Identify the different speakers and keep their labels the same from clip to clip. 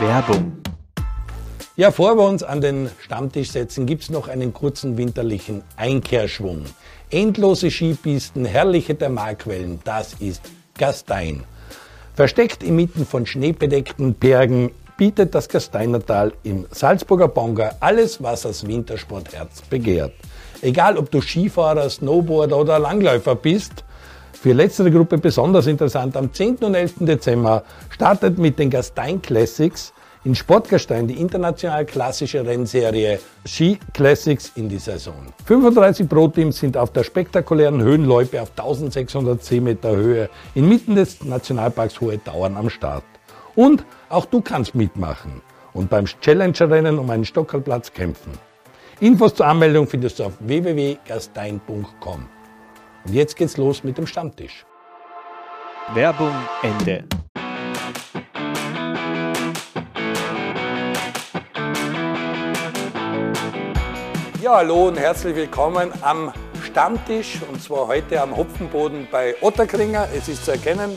Speaker 1: Werbung.
Speaker 2: Ja, vor wir uns an den Stammtisch setzen, gibt's noch einen kurzen winterlichen Einkehrschwung. Endlose Skipisten, herrliche Thermalquellen, das ist Gastein. Versteckt inmitten von schneebedeckten Bergen bietet das Gasteinertal im Salzburger Bonga alles, was das Wintersportherz begehrt. Egal, ob du Skifahrer, Snowboarder oder Langläufer bist, für letztere Gruppe besonders interessant, am 10. und 11. Dezember startet mit den Gastein Classics in Sportgastein die international klassische Rennserie Ski Classics in die Saison. 35 Pro-Teams sind auf der spektakulären Höhenloipe auf 1610 Meter Höhe inmitten des Nationalparks Hohe Tauern am Start. Und auch du kannst mitmachen und beim Challenger-Rennen um einen Stockerplatz kämpfen. Infos zur Anmeldung findest du auf www.gastein.com. Und jetzt geht's los mit dem Stammtisch.
Speaker 1: Werbung Ende.
Speaker 2: Ja, hallo und herzlich willkommen am Stammtisch und zwar heute am Hopfenboden bei Otterkringer. Es ist zu erkennen,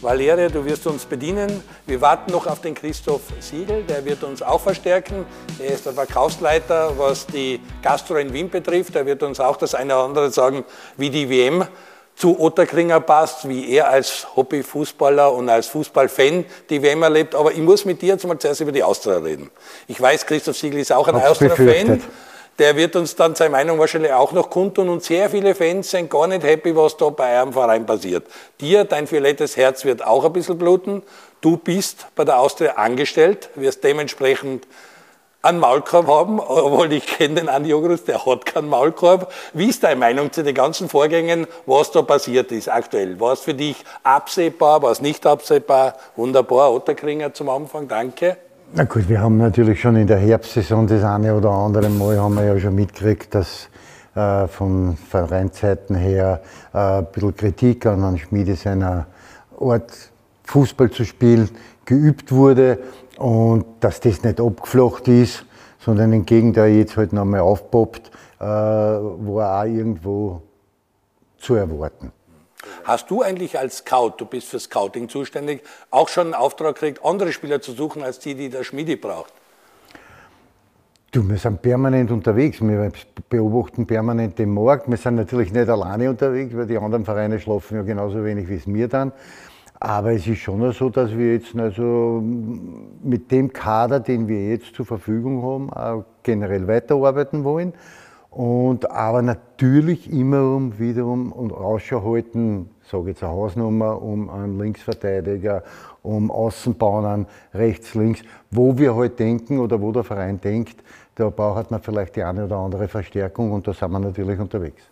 Speaker 2: Valeria, du wirst uns bedienen. Wir warten noch auf den Christoph Siegel, der wird uns auch verstärken. Er ist der Verkaufsleiter, was die Gastro in Wien betrifft. Er wird uns auch das eine oder andere sagen, wie die WM zu Otterkringer passt, wie er als Hobbyfußballer und als Fußballfan die WM erlebt. Aber ich muss mit dir jetzt mal zuerst über die Austria reden. Ich weiß, Christoph Siegel ist auch ein Austria-Fan der wird uns dann seine Meinung wahrscheinlich auch noch kundtun und sehr viele Fans sind gar nicht happy, was da bei einem Verein passiert. Dir, dein violettes Herz wird auch ein bisschen bluten. Du bist bei der Austria angestellt, wirst dementsprechend einen Maulkorb haben, obwohl ich kenne den Andi Ogrus, der hat keinen Maulkorb. Wie ist deine Meinung zu den ganzen Vorgängen, was da passiert ist aktuell? War es für dich absehbar, war es nicht absehbar? Wunderbar, Otterkringer zum Anfang, danke.
Speaker 3: Na gut, wir haben natürlich schon in der Herbstsaison das eine oder andere Mal haben wir ja schon mitgekriegt, dass äh, von Vereinzeiten her äh, ein bisschen Kritik an Herrn Schmiede seiner Art, Fußball zu spielen, geübt wurde und dass das nicht abgeflacht ist, sondern im Gegenteil jetzt halt nochmal aufpoppt, äh, war auch irgendwo zu erwarten.
Speaker 2: Hast du eigentlich als Scout, du bist für Scouting zuständig, auch schon einen Auftrag gekriegt, andere Spieler zu suchen, als die, die der Schmiede braucht?
Speaker 3: Du, wir sind permanent unterwegs. Wir beobachten permanent den Markt. Wir sind natürlich nicht alleine unterwegs, weil die anderen Vereine schlafen ja genauso wenig wie es mir dann. Aber es ist schon so, dass wir jetzt also mit dem Kader, den wir jetzt zur Verfügung haben, auch generell weiterarbeiten wollen. Und aber natürlich immer um wiederum und Ausschau halten, sage jetzt eine Hausnummer, um einen Linksverteidiger, um Außenbauern, rechts, links, wo wir halt denken oder wo der Verein denkt, da braucht man vielleicht die eine oder andere Verstärkung und da sind wir natürlich unterwegs.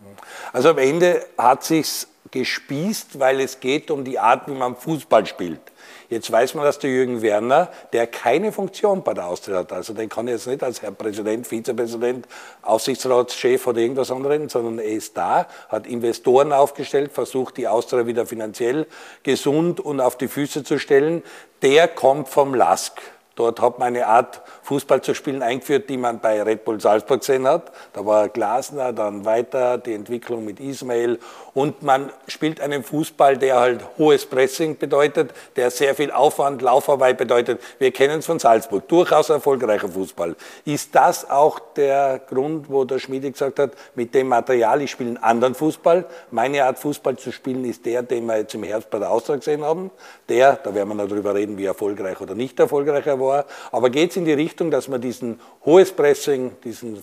Speaker 2: Also am Ende hat sich's gespießt, weil es geht um die Art, wie man Fußball spielt. Jetzt weiß man, dass der Jürgen Werner, der keine Funktion bei der Austria hat, also den kann ich jetzt nicht als Herr Präsident, Vizepräsident, Aufsichtsratschef oder irgendwas anderes, sondern er ist da, hat Investoren aufgestellt, versucht die Austria wieder finanziell gesund und auf die Füße zu stellen. Der kommt vom LASK. Dort hat man eine Art Fußball zu spielen eingeführt, die man bei Red Bull Salzburg gesehen hat. Da war Glasner, dann weiter die Entwicklung mit Ismail und man spielt einen Fußball, der halt hohes Pressing bedeutet, der sehr viel Aufwand, Laufarbeit bedeutet. Wir kennen es von Salzburg, durchaus erfolgreicher Fußball. Ist das auch der Grund, wo der Schmiede gesagt hat, mit dem Material, ich spiele einen anderen Fußball. Meine Art Fußball zu spielen ist der, den wir jetzt im Herbst bei der Austria gesehen haben. Der, da werden wir noch darüber reden, wie erfolgreich oder nicht erfolgreich er war. Aber geht es in die Richtung, dass man diesen hohes Pressing, diesen,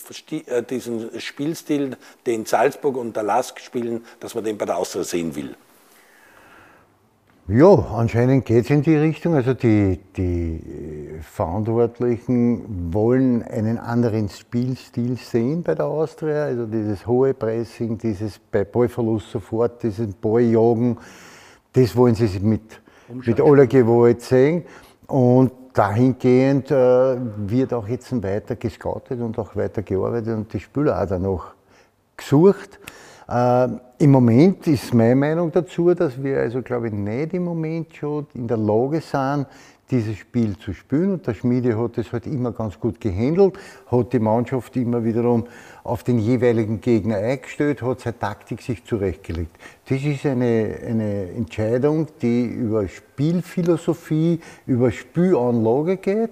Speaker 2: äh, diesen Spielstil, den Salzburg und der Lask spielen, dass man den bei der Austria sehen will.
Speaker 3: Ja, anscheinend geht es in die Richtung. Also die, die Verantwortlichen wollen einen anderen Spielstil sehen bei der Austria. Also dieses hohe Pressing, dieses bei Ballverlust sofort, dieses Balljagen, das wollen sie mit, mit aller Gewalt sehen. Und dahingehend äh, wird auch jetzt weiter gescoutet und auch weiter gearbeitet und die Spieler auch danach gesucht. Äh, Im Moment ist meine Meinung dazu, dass wir also, glaube ich, nicht im Moment schon in der Lage sind, dieses Spiel zu spielen. Und der Schmiede hat es halt immer ganz gut gehandelt, hat die Mannschaft immer wiederum auf den jeweiligen Gegner eingestellt, hat seine Taktik sich zurechtgelegt. Das ist eine, eine Entscheidung, die über Spielphilosophie, über Spielanlage geht.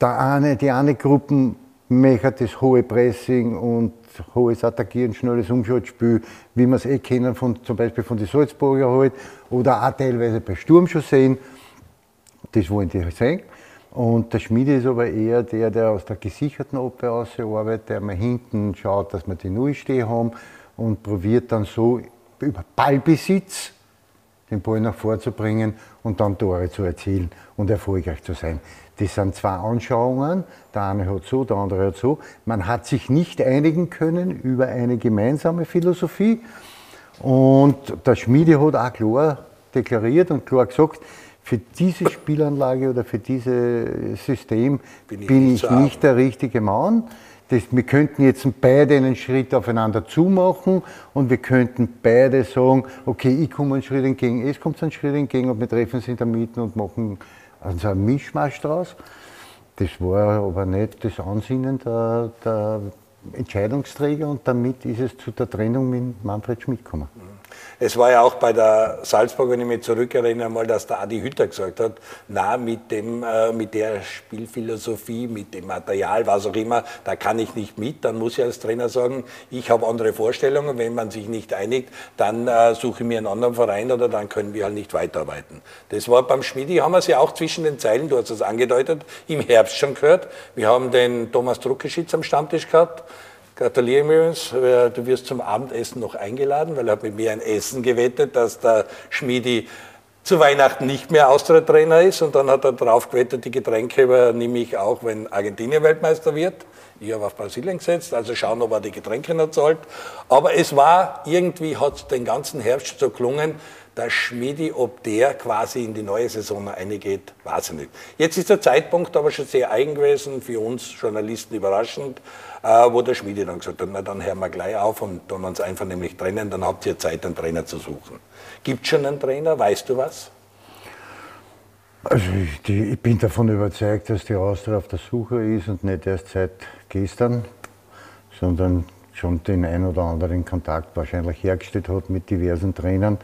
Speaker 3: Der eine, die eine Gruppe möchte das hohe Pressing und hohes Attackieren, schnelles Umschaltspiel, wie wir es eh kennen, von, zum Beispiel von den Salzburger halt, oder auch teilweise bei Sturm schon sehen. Das wollen die sehen. Und der Schmiede ist aber eher der, der aus der gesicherten Abwehr arbeitet, der mal hinten schaut, dass wir die Null stehen haben und probiert dann so über Ballbesitz den Ball nach vorzubringen und dann Tore zu erzielen und erfolgreich zu sein. Das sind zwei Anschauungen, der eine hat so, der andere hat so. Man hat sich nicht einigen können über eine gemeinsame Philosophie und der Schmiede hat auch klar deklariert und klar gesagt, für diese Spielanlage oder für dieses System bin ich, bin ich nicht der richtige Mann. Das, wir könnten jetzt beide einen Schritt aufeinander zumachen und wir könnten beide sagen, okay, ich komme einen Schritt entgegen, es kommt einen Schritt entgegen und wir treffen uns in der Mitte und machen also einen Mischmasch draus. Das war aber nicht das Ansinnen der, der Entscheidungsträger und damit ist es zu der Trennung mit Manfred Schmidt gekommen.
Speaker 2: Es war ja auch bei der Salzburg, wenn ich mich zurückerinnere, mal, dass der Adi Hütter gesagt hat, na, mit, dem, äh, mit der Spielphilosophie, mit dem Material, was auch immer, da kann ich nicht mit. Dann muss ich als Trainer sagen, ich habe andere Vorstellungen. Wenn man sich nicht einigt, dann äh, suche ich mir einen anderen Verein oder dann können wir halt nicht weiterarbeiten. Das war beim Schmidi, haben wir es ja auch zwischen den Zeilen, du hast es angedeutet, im Herbst schon gehört. Wir haben den Thomas Druckeschitz am Stammtisch gehabt gratuliere mir übrigens, du wirst zum Abendessen noch eingeladen, weil er hat mit mir ein Essen gewettet, dass der Schmiedi zu Weihnachten nicht mehr Austria-Trainer ist und dann hat er darauf gewettet, die Getränke übernehme ich auch, wenn Argentinien Weltmeister wird. Ich habe auf Brasilien gesetzt, also schauen, ob er die Getränke noch zahlt. Aber es war, irgendwie hat es den ganzen Herbst so gelungen, der Schmiedi, ob der quasi in die neue Saison eingeht, weiß ich nicht. Jetzt ist der Zeitpunkt aber schon sehr eigen gewesen, für uns Journalisten überraschend. Äh, wo der Schmiede dann gesagt hat, na dann hören wir gleich auf und tun uns einfach nämlich trennen, dann habt ihr Zeit, einen Trainer zu suchen. Gibt schon einen Trainer, weißt du was?
Speaker 3: Also ich, die, ich, bin davon überzeugt, dass die Austria auf der Suche ist und nicht erst seit gestern, sondern schon den ein oder anderen Kontakt wahrscheinlich hergestellt hat mit diversen Trainern.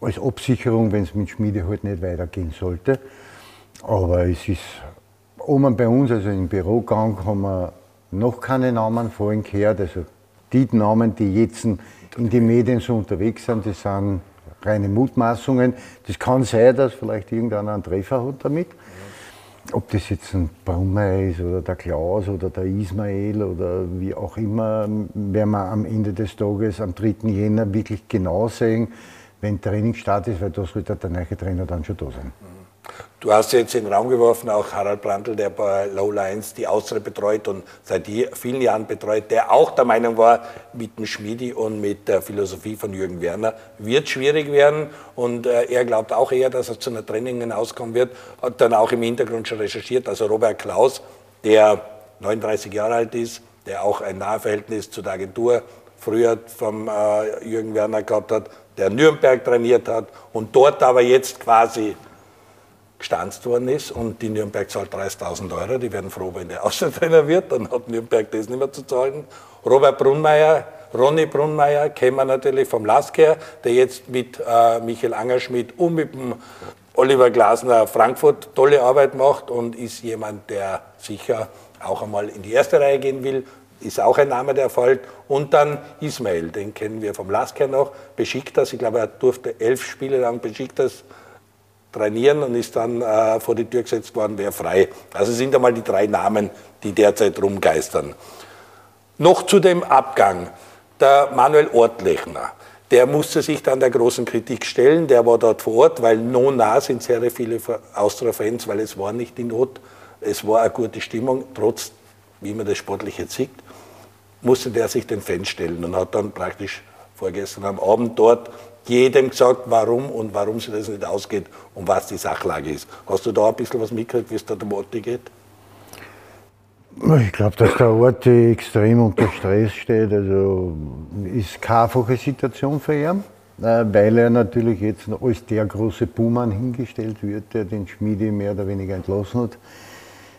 Speaker 3: Als Absicherung, wenn es mit Schmiede halt nicht weitergehen sollte. Aber es ist oben bei uns, also im Bürogang, haben wir noch keine Namen vorhin gehört. Also die Namen, die jetzt in den Medien so unterwegs sind, die sind reine Mutmaßungen. Das kann sein, dass vielleicht irgendeiner einen Treffer hat damit. Ob das jetzt ein Brummer ist oder der Klaus oder der Ismael oder wie auch immer, werden wir am Ende des Tages am 3. Jänner wirklich genau sehen, wenn Trainingsstart ist, weil da sollte der neue Trainer dann schon da sein.
Speaker 2: Du hast jetzt in den Raum geworfen, auch Harald Brandl, der bei Low Lines die Austria betreut und seit vielen Jahren betreut, der auch der Meinung war, mit dem Schmiedi und mit der Philosophie von Jürgen Werner wird schwierig werden. Und äh, er glaubt auch eher, dass es zu einer Trennung hinauskommen wird. Hat dann auch im Hintergrund schon recherchiert. Also Robert Klaus, der 39 Jahre alt ist, der auch ein Nahverhältnis zu der Agentur früher vom äh, Jürgen Werner gehabt hat, der Nürnberg trainiert hat und dort aber jetzt quasi gestanzt worden ist und die Nürnberg zahlt 30.000 Euro, die werden froh, wenn der Außentrainer wird, dann hat Nürnberg das nicht mehr zu zahlen. Robert Brunmeier, Ronny Brunmeier kennen wir natürlich vom Lask her, der jetzt mit äh, Michael Angerschmidt und mit dem Oliver Glasner Frankfurt tolle Arbeit macht und ist jemand, der sicher auch einmal in die erste Reihe gehen will, ist auch ein Name, der fällt. Und dann Ismail, den kennen wir vom Lask her noch, Besiktas, ich glaube, er durfte elf Spiele lang Besiktas trainieren und ist dann äh, vor die Tür gesetzt worden, wäre frei. Also sind einmal die drei Namen, die derzeit rumgeistern. Noch zu dem Abgang. Der Manuel Ortlechner, der musste sich dann der großen Kritik stellen, der war dort vor Ort, weil no nah sind sehr viele Austria-Fans, weil es war nicht die Not, es war eine gute Stimmung, trotz, wie man das sportlich jetzt sieht, musste der sich den Fans stellen und hat dann praktisch vorgestern am Abend dort jedem gesagt, warum und warum sich das nicht ausgeht und was die Sachlage ist. Hast du da ein bisschen was mitgekriegt, wie es da der Orti geht?
Speaker 3: Ich glaube, dass der Ort extrem unter Stress steht. Also ist keine einfache Situation für ihn. äh, weil er natürlich jetzt als der große Buhmann hingestellt wird, der den Schmiede mehr oder weniger entlassen hat.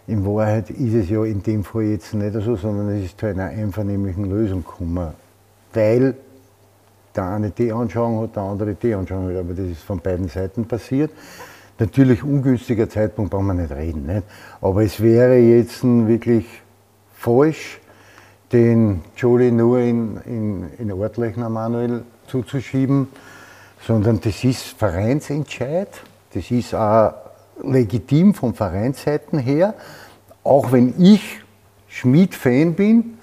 Speaker 3: In Wahrheit ist es ja in dem Fall jetzt nicht so, sondern es ist zu einer einvernehmlichen Lösung gekommen. Weil der eine die Anschauung hat, der andere die Anschauung hat, aber das ist von beiden Seiten passiert. Natürlich ungünstiger Zeitpunkt, brauchen wir nicht reden. Nicht? Aber es wäre jetzt wirklich falsch, den Jolie nur in, in, in Ortlechner Manuel zuzuschieben, sondern das ist Vereinsentscheid. Das ist auch legitim von Vereinsseiten her. Auch wenn ich Schmied-Fan bin,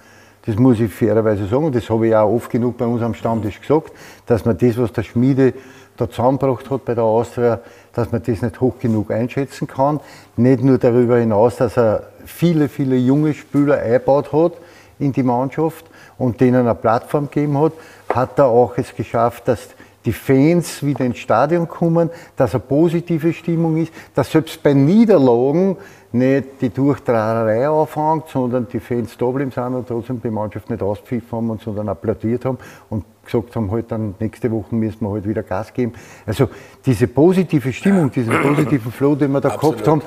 Speaker 3: das muss ich fairerweise sagen, das habe ich auch oft genug bei uns am Stammtisch gesagt, dass man das, was der Schmiede da zusammengebracht hat bei der Austria, dass man das nicht hoch genug einschätzen kann. Nicht nur darüber hinaus, dass er viele, viele junge Spieler eingebaut hat in die Mannschaft und denen eine Plattform gegeben hat, hat er auch es geschafft, dass die Fans wieder ins Stadion kommen, dass eine positive Stimmung ist, dass selbst bei Niederlagen nicht die Durchtragerei anfängt, sondern die Fans da bleiben sind und trotzdem die Mannschaft nicht auspfiffen haben, sondern applaudiert haben und gesagt haben, halt dann nächste Woche müssen wir halt wieder Gas geben. Also diese positive Stimmung, diesen positiven Flow, den wir da Absolut. gehabt haben,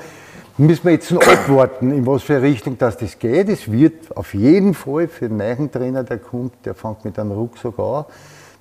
Speaker 3: müssen wir jetzt noch abwarten, in was für Richtung das, das geht. Es wird auf jeden Fall für den neuen Trainer, der kommt, der fängt mit einem Rucksack an,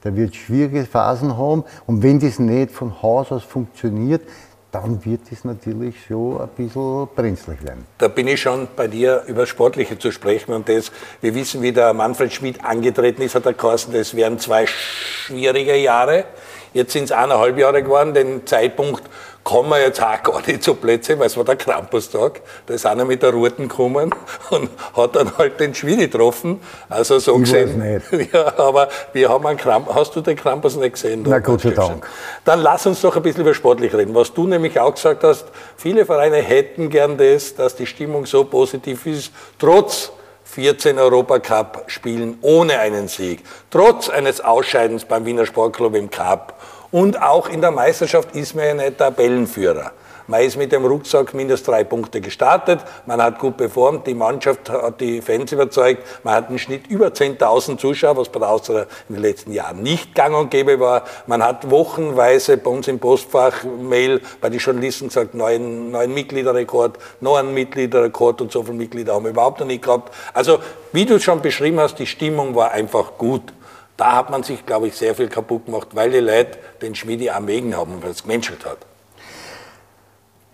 Speaker 3: der wird schwierige Phasen haben und wenn das nicht von Haus aus funktioniert, dann wird es natürlich so ein bisschen brenzlig werden.
Speaker 2: Da bin ich schon bei dir über Sportliche zu sprechen und das, wir wissen, wie der Manfred Schmidt angetreten ist, hat er geheißen, das wären zwei schwierige Jahre. Jetzt sind es eineinhalb Jahre geworden, den Zeitpunkt kommen wir jetzt auch gar nicht zu Plätze, weil es war der Krampustag. Da ist einer mit der Ruten gekommen und hat dann halt den Schwede getroffen. Also so ich gesehen. Weiß nicht. Ja, aber wir haben einen Krampus. Hast du den Krampus nicht gesehen?
Speaker 3: Na Gott sei Dank.
Speaker 2: Dann lass uns doch ein bisschen über sportlich reden. Was du nämlich auch gesagt hast, viele Vereine hätten gern das, dass die Stimmung so positiv ist, trotz 14 Europacup-Spielen ohne einen Sieg, trotz eines Ausscheidens beim Wiener Sportclub im Cup und auch in der Meisterschaft ist man ja nicht Tabellenführer. Man ist mit dem Rucksack minus drei Punkte gestartet, man hat gut performt, die Mannschaft hat die Fans überzeugt, man hat einen Schnitt über 10.000 Zuschauer, was bei der Austria in den letzten Jahren nicht gang und gäbe war. Man hat wochenweise bei uns im Postfach Mail bei den Journalisten gesagt, neuen, neuen Mitgliederrekord, einen Mitgliederrekord und so viele Mitglieder haben wir überhaupt noch nicht gehabt. Also, wie du es schon beschrieben hast, die Stimmung war einfach gut. Da hat man sich, glaube ich, sehr viel kaputt gemacht, weil die Leute den Schmiedi am Wegen haben weil es gemenschelt hat.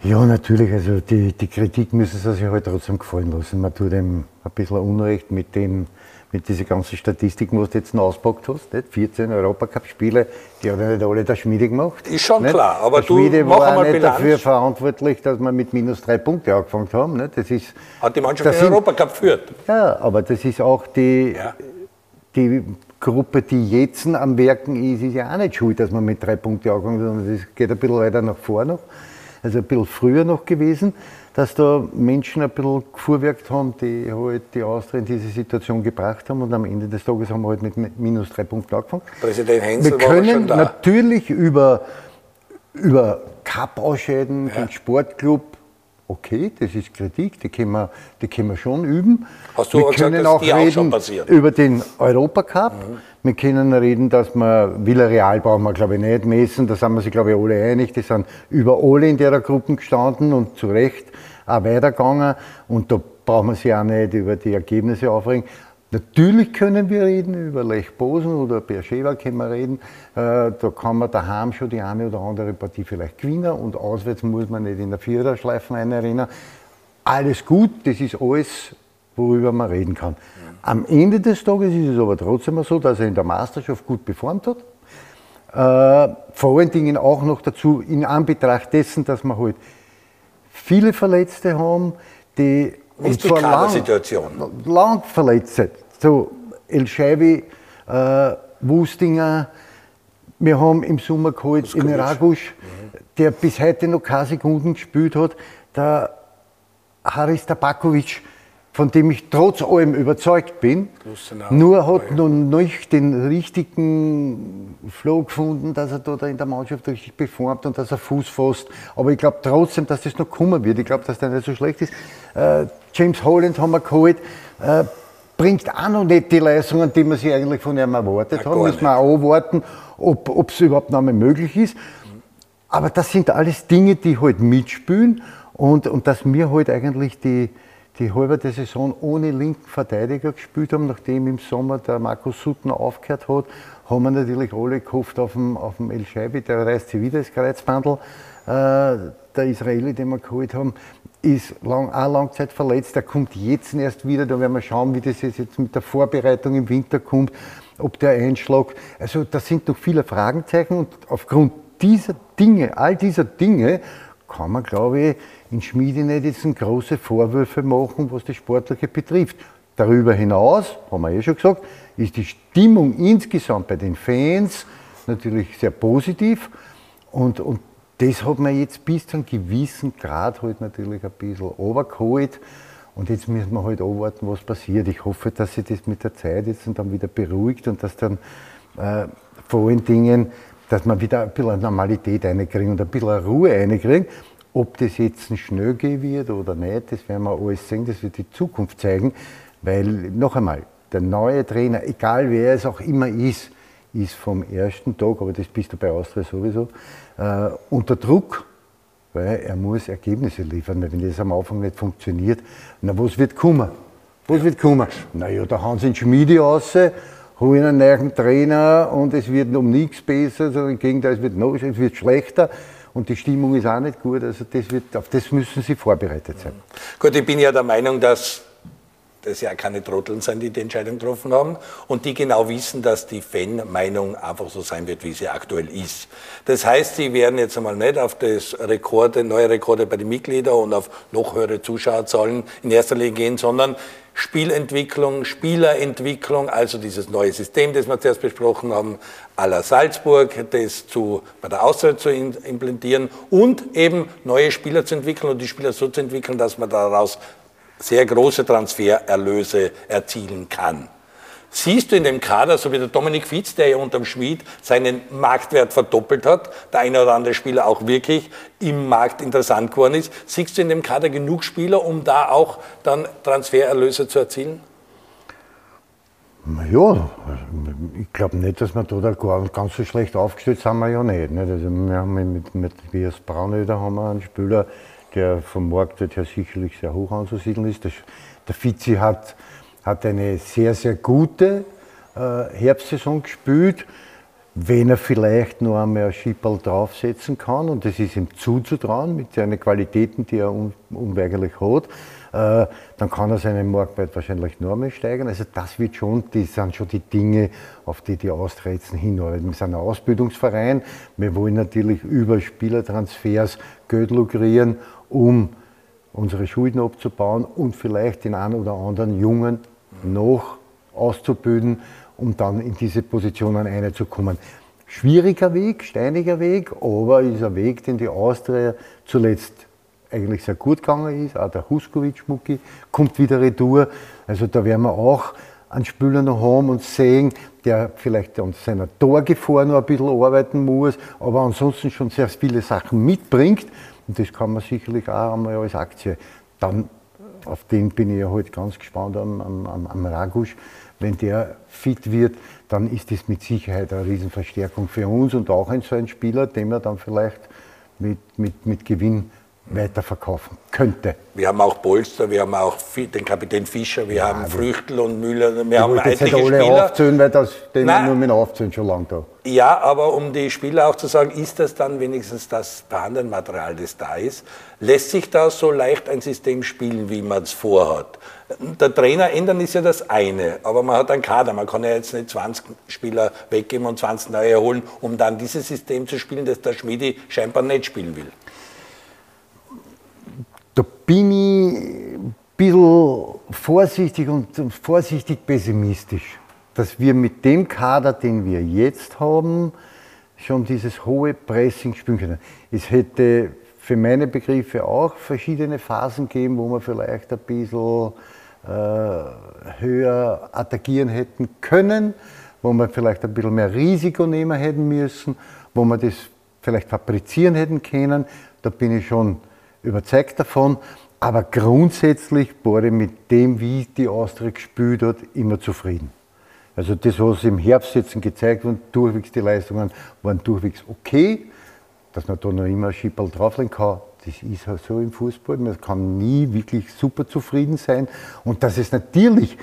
Speaker 3: Ja, natürlich. Also die, die Kritik müssen sie sich halt trotzdem gefallen lassen. Man tut ihm ein bisschen Unrecht mit, den, mit diesen ganzen Statistiken, was du jetzt noch auspackt hast. Nicht? 14 Europacup-Spiele, die hat ja nicht alle der Schmiede gemacht.
Speaker 2: Ist schon
Speaker 3: nicht?
Speaker 2: klar, aber
Speaker 3: der Schmiede du war nicht Bilanz. dafür verantwortlich, dass wir mit minus drei Punkte angefangen haben. Nicht? Das ist,
Speaker 2: hat die Mannschaft den Europacup geführt.
Speaker 3: Ja, aber das ist auch die, ja. die Gruppe, die jetzt am Werken ist, ist ja auch nicht schuld, dass man mit drei Punkten angefangen hat, sondern das geht ein bisschen weiter nach vorne noch. Also ein bisschen früher noch gewesen, dass da Menschen ein bisschen gefuhrwerkt haben, die halt die Austria in diese Situation gebracht haben und am Ende des Tages haben wir halt mit minus drei Punkten angefangen.
Speaker 2: Präsident Hensel
Speaker 3: wir können war schon da. natürlich über, über Cup-Ausscheiden, ja. den Sportclub, okay, das ist Kritik, die können wir, die können wir schon üben.
Speaker 2: Hast du wir
Speaker 3: können
Speaker 2: gesagt,
Speaker 3: auch reden auch über den Europacup. Mhm. Wir können reden, dass man Villarreal brauchen wir glaube ich nicht messen, da sind wir sich glaube ich alle einig. Die sind über alle in der Gruppe gestanden und zu Recht auch weitergegangen. Und da brauchen wir sich auch nicht über die Ergebnisse aufregen. Natürlich können wir reden über Lech Posen oder Bercheva können wir reden. Äh, da kann man daheim schon die eine oder andere Partie vielleicht gewinnen und auswärts muss man nicht in der Viererschleifen einrennen. Alles gut, das ist alles, worüber man reden kann. Am Ende des Tages ist es aber trotzdem so, dass er in der Meisterschaft gut performt hat. Äh, vor allen Dingen auch noch dazu in Anbetracht dessen, dass wir halt viele Verletzte haben, die
Speaker 2: nicht die lang,
Speaker 3: lang verletzt. So El Scheibi, äh, Wustinger, wir haben im Sommer geholt in Ragusch, mhm. der bis heute noch keine Sekunden gespielt hat, der Haris Tabakovic, von dem ich trotz allem überzeugt bin, nur hat noch nicht den richtigen Flow gefunden, dass er da in der Mannschaft richtig performt und dass er Fuß fasst. Aber ich glaube trotzdem, dass das noch kommen wird. Ich glaube, dass der nicht so schlecht ist. Äh, James Holland haben wir geholt. Äh, bringt auch noch nicht die Leistungen, die man sich eigentlich von ihm erwartet hat. Müssen wir auch warten. ob es überhaupt noch einmal möglich ist. Aber das sind alles Dinge, die halt mitspielen und, und dass wir halt eigentlich die, die halbe der Saison ohne linken Verteidiger gespielt haben, nachdem im Sommer der Markus Sutten aufgehört hat, haben wir natürlich alle gehofft auf den, auf den El Scheibi, der reißt sich wieder das Kreuzbandel. Äh, der Israeli, den wir geholt haben, ist lang, auch Langzeit verletzt. Der kommt jetzt erst wieder. Da werden wir schauen, wie das jetzt mit der Vorbereitung im Winter kommt, ob der Einschlag. Also, da sind noch viele Fragezeichen und aufgrund dieser Dinge, all dieser Dinge, kann man, glaube ich, in Schmiede nicht jetzt große Vorwürfe machen, was das Sportliche betrifft. Darüber hinaus, haben wir eh schon gesagt, ist die Stimmung insgesamt bei den Fans natürlich sehr positiv und, und das hat man jetzt bis zu einem gewissen Grad halt natürlich ein bisschen runtergeholt. Und jetzt müssen wir halt abwarten, was passiert. Ich hoffe, dass sich das mit der Zeit jetzt dann wieder beruhigt und dass dann äh, vor allen Dingen, dass man wieder ein bisschen Normalität reinkriegen und ein bisschen Ruhe reinkriegen. Ob das jetzt schnell gehen wird oder nicht, das werden wir alles sehen, das wird die Zukunft zeigen. Weil, noch einmal, der neue Trainer, egal wer es auch immer ist, ist vom ersten Tag, aber das bist du bei Austria sowieso, äh, unter Druck, weil er muss Ergebnisse liefern. Weil wenn das am Anfang nicht funktioniert, na was wird kommen? Was wird kommen? Naja, da haben sie einen Schmiede raus, holen einen neuen Trainer und es wird um nichts besser, sondern im Gegenteil, es wird, noch, es wird schlechter und die Stimmung ist auch nicht gut. Also das wird, auf das müssen sie vorbereitet sein.
Speaker 2: Gut, ich bin ja der Meinung, dass das ja keine Trotteln sind, die die Entscheidung getroffen haben und die genau wissen, dass die Fan-Meinung einfach so sein wird, wie sie aktuell ist. Das heißt, sie werden jetzt einmal nicht auf das Rekorde, neue Rekorde bei den Mitgliedern und auf noch höhere Zuschauerzahlen in erster Linie gehen, sondern Spielentwicklung, Spielerentwicklung, also dieses neue System, das wir zuerst besprochen haben, à la Salzburg, das zu, bei der Auszeit zu implementieren und eben neue Spieler zu entwickeln und die Spieler so zu entwickeln, dass man daraus sehr große Transfererlöse erzielen kann. Siehst du in dem Kader, so wie der Dominik Fitz, der ja unterm Schmied seinen Marktwert verdoppelt hat, der eine oder andere Spieler auch wirklich im Markt interessant geworden ist, siehst du in dem Kader genug Spieler, um da auch dann Transfererlöse zu erzielen?
Speaker 3: Ja, ich glaube nicht, dass wir da ganz so schlecht aufgestellt sind, wir ja nicht. Also wir haben mit, mit Tobias Braunöder haben wir einen Spieler, der vom Marktwert her sicherlich sehr hoch anzusiedeln ist. Der Fizi hat, hat eine sehr, sehr gute äh, Herbstsaison gespielt, wenn er vielleicht noch einmal ein Schipperl draufsetzen kann. Und das ist ihm zuzutrauen mit seinen Qualitäten, die er un unweigerlich hat. Äh, dann kann er seinen Marktwert wahrscheinlich noch einmal steigern. Also das wird schon, das sind schon die Dinge, auf die die Austria jetzt hinarbeiten. Wir sind ein Ausbildungsverein. Wir wollen natürlich über Spielertransfers Geld lukrieren um unsere Schulden abzubauen und vielleicht den einen oder anderen Jungen noch auszubilden, um dann in diese Positionen einzukommen. Schwieriger Weg, steiniger Weg, aber ist ein Weg, den die Austria zuletzt eigentlich sehr gut gegangen ist. Auch der Huskovic-Mucki kommt wieder retour. Also da werden wir auch einen Spieler noch haben und sehen, der vielleicht an seiner Torgefahr noch ein bisschen arbeiten muss, aber ansonsten schon sehr viele Sachen mitbringt. Und das kann man sicherlich auch einmal als Aktie. Dann, auf den bin ich ja heute halt ganz gespannt am, am, am Ragusch. Wenn der fit wird, dann ist das mit Sicherheit eine Riesenverstärkung für uns und auch ein so ein Spieler, den wir dann vielleicht mit, mit, mit Gewinn weiterverkaufen könnte.
Speaker 2: Wir haben auch Polster, wir haben auch den Kapitän Fischer, wir ja, haben Früchtel und Müller, wir haben
Speaker 3: etliche jetzt alle Spieler. aufzählen, weil das den Nein, nur mit aufzählen schon lange da.
Speaker 2: Ja, aber um die Spieler auch zu sagen, ist das dann wenigstens das vorhandene Material, das da ist? Lässt sich da so leicht ein System spielen, wie man es vorhat? Der Trainer ändern ist ja das eine, aber man hat einen Kader. Man kann ja jetzt nicht 20 Spieler weggeben und 20 neue holen, um dann dieses System zu spielen, das der Schmiedi scheinbar nicht spielen will.
Speaker 3: Da bin ich ein bisschen vorsichtig und vorsichtig pessimistisch, dass wir mit dem Kader, den wir jetzt haben, schon dieses hohe Pressing spielen können. Es hätte für meine Begriffe auch verschiedene Phasen geben, wo wir vielleicht ein bisschen äh, höher attackieren hätten können, wo wir vielleicht ein bisschen mehr Risiko nehmen hätten müssen, wo wir das vielleicht fabrizieren hätten können. Da bin ich schon überzeugt davon. Aber grundsätzlich war ich mit dem, wie die Austria gespielt hat, immer zufrieden. Also das, was im Herbst jetzt gezeigt wurde, durchwegs die Leistungen waren durchwegs okay. Dass man da noch immer Schipperl drauflegen kann, das ist halt so im Fußball. Man kann nie wirklich super zufrieden sein. Und dass es natürlich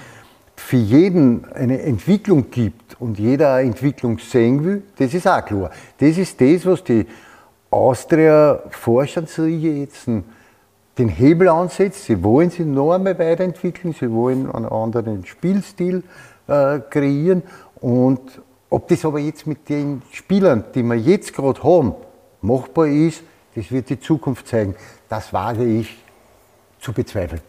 Speaker 3: für jeden eine Entwicklung gibt und jeder eine Entwicklung sehen will, das ist auch klar. Das ist das, was die Austria-Vorstandsriege jetzt den Hebel ansetzt. Sie wollen sich noch einmal weiterentwickeln, sie wollen einen anderen Spielstil äh, kreieren. Und ob das aber jetzt mit den Spielern, die wir jetzt gerade haben, machbar ist, das wird die Zukunft zeigen. Das wage ich zu bezweifeln.